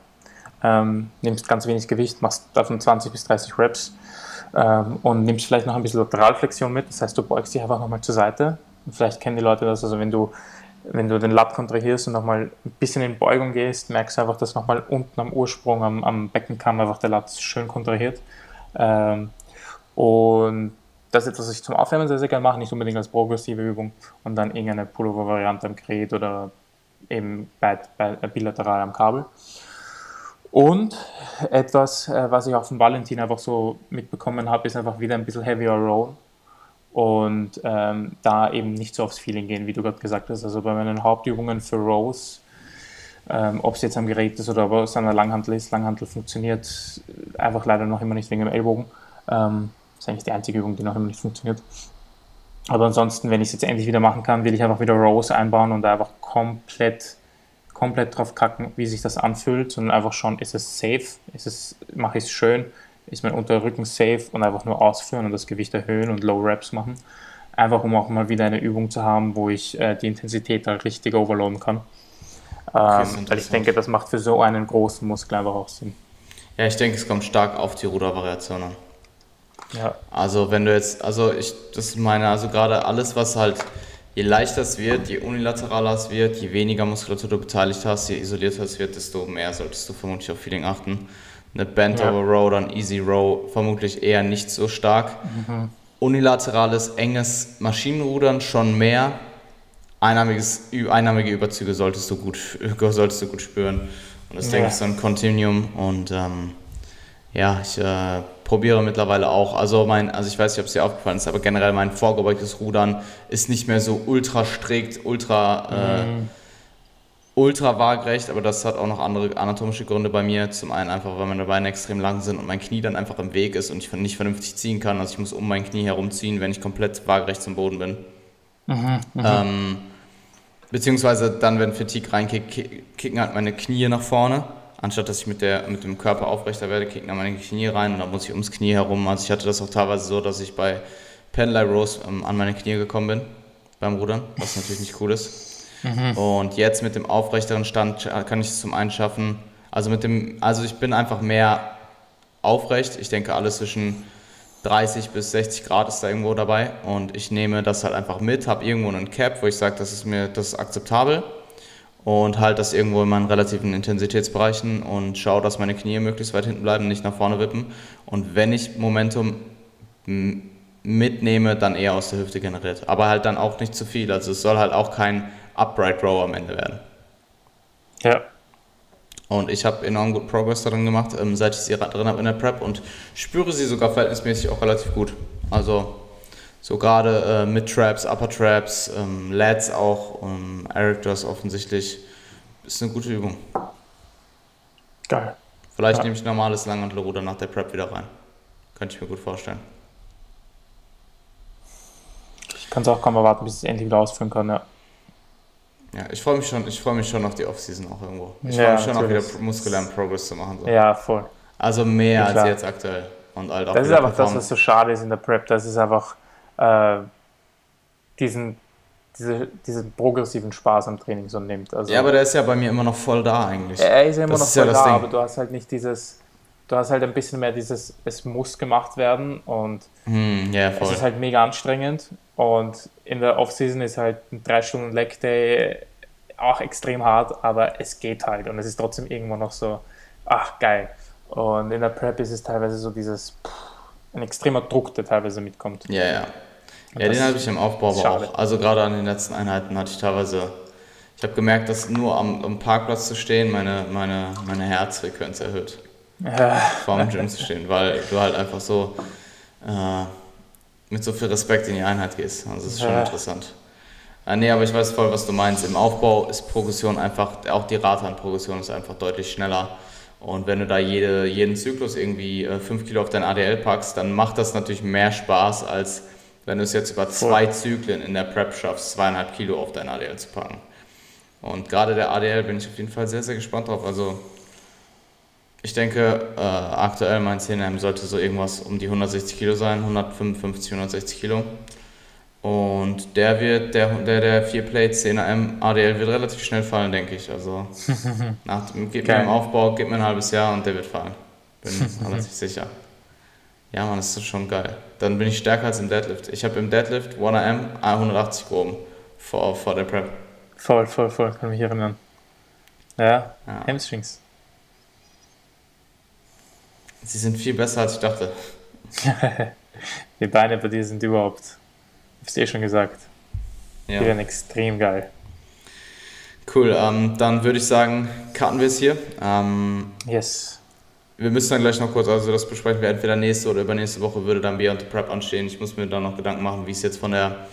Ähm, nimmst ganz wenig Gewicht, machst davon 20 bis 30 Reps ähm, und nimmst vielleicht noch ein bisschen Lateralflexion mit. Das heißt, du beugst dich einfach nochmal zur Seite. Und vielleicht kennen die Leute das, also wenn du, wenn du den Lat kontrahierst und nochmal ein bisschen in Beugung gehst, merkst du einfach, dass nochmal unten am Ursprung, am, am Beckenkamm einfach der Lat schön kontrahiert. Ähm, und das ist etwas, was ich zum Aufwärmen sehr, sehr gerne mache, nicht unbedingt als progressive Übung und dann irgendeine Pullover-Variante am Gerät oder eben bilateral am Kabel. Und etwas, äh, was ich auch von Valentin einfach so mitbekommen habe, ist einfach wieder ein bisschen heavier Roll und ähm, da eben nicht so aufs Feeling gehen, wie du gerade gesagt hast. Also bei meinen Hauptübungen für Rows, ähm, ob es jetzt am Gerät ist oder ob es an der Langhantel ist, Langhantel funktioniert einfach leider noch immer nicht wegen dem Ellbogen. Ähm, ist eigentlich die einzige Übung, die noch immer nicht funktioniert. Aber ansonsten, wenn ich es jetzt endlich wieder machen kann, will ich einfach wieder Rows einbauen und da einfach komplett komplett drauf kacken, wie sich das anfühlt, sondern einfach schon, ist es safe, ist es, mache ich es schön, ist mein Unterrücken safe und einfach nur ausführen und das Gewicht erhöhen und Low Reps machen. Einfach um auch mal wieder eine Übung zu haben, wo ich äh, die Intensität halt richtig overloaden kann. Ähm, weil ich denke, das macht für so einen großen Muskel einfach auch Sinn. Ja, ich denke, es kommt stark auf die Rudervariation an. Ja. Also wenn du jetzt, also ich, das meine, also gerade alles, was halt, je leichter es wird, je unilateraler es wird, je weniger Muskulatur du beteiligt hast, je isolierter es wird, desto mehr solltest du vermutlich auf Feeling achten. Eine Bent ja. over Row oder ein Easy Row vermutlich eher nicht so stark. Mhm. Unilaterales, enges Maschinenrudern schon mehr. Einnahmiges, einnahmige Überzüge solltest du gut, solltest du gut spüren. Und das ja. denke ich so ein Continuum. Und ähm, ja, ich äh, probiere mittlerweile auch. Also mein, also ich weiß nicht, ob es dir aufgefallen ist, aber generell mein vorgebeugtes Rudern ist nicht mehr so ultra strikt, ultra, äh, mhm. ultra waagrecht, aber das hat auch noch andere anatomische Gründe bei mir. Zum einen einfach, weil meine Beine extrem lang sind und mein Knie dann einfach im Weg ist und ich nicht vernünftig ziehen kann. Also ich muss um mein Knie herumziehen, wenn ich komplett waagerecht zum Boden bin. Mhm, mhm. ähm, Beziehungsweise dann, wenn Fatigue reinkickt, kicken halt meine Knie nach vorne. Anstatt dass ich mit, der, mit dem Körper aufrechter werde, kicken dann meine Knie rein und dann muss ich ums Knie herum. Also ich hatte das auch teilweise so, dass ich bei Pendlay Rose ähm, an meine Knie gekommen bin beim Rudern, was natürlich nicht cool ist. Mhm. Und jetzt mit dem aufrechteren Stand kann ich es zum einen schaffen. Also mit dem, also ich bin einfach mehr aufrecht. Ich denke alles zwischen 30 bis 60 Grad ist da irgendwo dabei und ich nehme das halt einfach mit, habe irgendwo einen Cap, wo ich sage, das ist mir das ist akzeptabel und halte das irgendwo in meinen relativen Intensitätsbereichen und schaue, dass meine Knie möglichst weit hinten bleiben, nicht nach vorne wippen und wenn ich Momentum mitnehme, dann eher aus der Hüfte generiert, aber halt dann auch nicht zu viel, also es soll halt auch kein Upright Row am Ende werden. Ja, und ich habe enorm gut Progress darin gemacht, ähm, seit ich sie drin habe in der Prep und spüre sie sogar verhältnismäßig auch relativ gut. Also so gerade äh, Mid-Traps, Upper-Traps, ähm, Lads auch, ähm, Eric, hast offensichtlich, ist eine gute Übung. Geil. Vielleicht ja. nehme ich normales Langhantelruder nach der Prep wieder rein. Könnte ich mir gut vorstellen. Ich kann es auch kaum erwarten, bis ich es endlich wieder ausführen kann, ja. Ja, ich freue mich schon, ich freue mich schon auf die Offseason auch irgendwo. Ich ja, freue mich schon auf wieder muskulären Progress zu machen. So. Ja, voll. Also mehr ja, als jetzt aktuell. Und halt auch das ist einfach das, was so schade ist in der Prep. Das ist einfach äh, diesen, diese, diesen progressiven Spaß am Training so nimmt. Also, ja, aber der ist ja bei mir immer noch voll da eigentlich. Er ist ja immer das noch voll ja da, Ding. aber du hast halt nicht dieses, du hast halt ein bisschen mehr dieses, es muss gemacht werden und hm, yeah, es ist halt mega anstrengend und in der Offseason ist halt ein 3 Stunden Leg Day auch extrem hart, aber es geht halt und es ist trotzdem irgendwo noch so, ach geil. Und in der Prep ist es teilweise so dieses, pff, ein extremer Druck, der teilweise mitkommt. Ja, ja. ja, den habe ich im Aufbau aber auch. Also gerade an den letzten Einheiten hatte ich teilweise, ich habe gemerkt, dass nur am, am, Parkplatz zu stehen meine, meine, meine Herzfrequenz erhöht. Ja. Vor dem Gym zu stehen, weil du halt einfach so äh, mit so viel Respekt in die Einheit gehst. Also das ist schon ja. interessant. Äh, nee, aber ich weiß voll, was du meinst. Im Aufbau ist Progression einfach, auch die Rate an Progression ist einfach deutlich schneller. Und wenn du da jede, jeden Zyklus irgendwie 5 äh, Kilo auf dein ADL packst, dann macht das natürlich mehr Spaß, als wenn du es jetzt über zwei Zyklen in der Prep schaffst, zweieinhalb Kilo auf dein ADL zu packen. Und gerade der ADL bin ich auf jeden Fall sehr, sehr gespannt drauf. Also ich denke, äh, aktuell mein 10 sollte so irgendwas um die 160 Kilo sein, 155, 160 Kilo. Und der wird, der, der, der 4-Plate 10am ADL wird relativ schnell fallen, denke ich. Also nach dem, gib mir im Aufbau, gib mir ein halbes Jahr und der wird fallen. Bin relativ sicher. Ja, man, das ist schon geil. Dann bin ich stärker als im Deadlift. Ich habe im Deadlift 1am 180 gehoben vor, vor der Prep. Voll, voll, voll, kann mich erinnern. Ja, ja. Hamstrings. Sie sind viel besser, als ich dachte. Die Beine bei dir sind überhaupt, hab's dir schon gesagt, ja. die werden extrem geil. Cool, ähm, dann würde ich sagen, cutten wir es hier. Ähm, yes. Wir müssen dann gleich noch kurz, also das besprechen wir entweder nächste oder übernächste Woche würde dann Beyond the Prep anstehen. Ich muss mir da noch Gedanken machen, wie es jetzt von der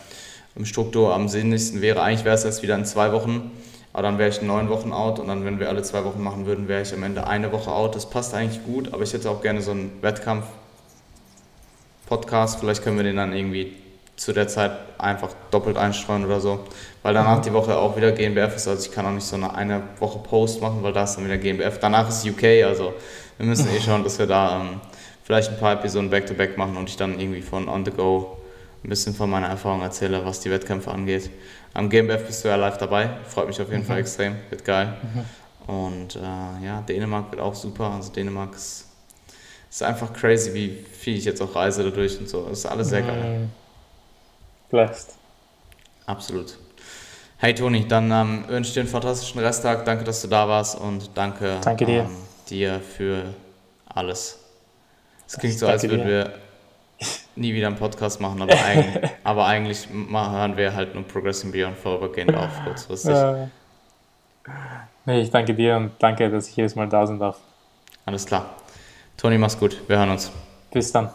Struktur am sinnlichsten wäre. Eigentlich wäre es jetzt wieder in zwei Wochen. Aber dann wäre ich neun Wochen out und dann, wenn wir alle zwei Wochen machen würden, wäre ich am Ende eine Woche out. Das passt eigentlich gut, aber ich hätte auch gerne so einen Wettkampf-Podcast. Vielleicht können wir den dann irgendwie zu der Zeit einfach doppelt einstreuen oder so. Weil danach mhm. die Woche auch wieder GNBF ist. Also ich kann auch nicht so eine, eine Woche Post machen, weil da ist dann wieder GNBF. Danach ist UK, also wir müssen eh schauen, dass wir da ähm, vielleicht ein paar Episoden back-to-back -back machen und ich dann irgendwie von on the go ein bisschen von meiner Erfahrung erzähle, was die Wettkämpfe angeht. Am GmbF bist du ja live dabei, freut mich auf jeden mhm. Fall extrem, wird geil. Mhm. Und äh, ja, Dänemark wird auch super. Also Dänemark ist, ist, einfach crazy, wie viel ich jetzt auch reise dadurch und so. Das ist alles sehr geil. Mhm. Blessed. Absolut. Hey Toni, dann ähm, wünsche ich dir einen fantastischen Resttag. Danke, dass du da warst und danke, danke dir. Ähm, dir für alles. Es klingt so, als würden wir nie wieder einen Podcast machen, aber eigentlich, aber eigentlich hören wir halt nur Progressing Beyond vorübergehend auf, kurzfristig. Nee, ich danke dir und danke, dass ich jedes Mal da sein darf. Alles klar. Toni, mach's gut. Wir hören uns. Bis dann.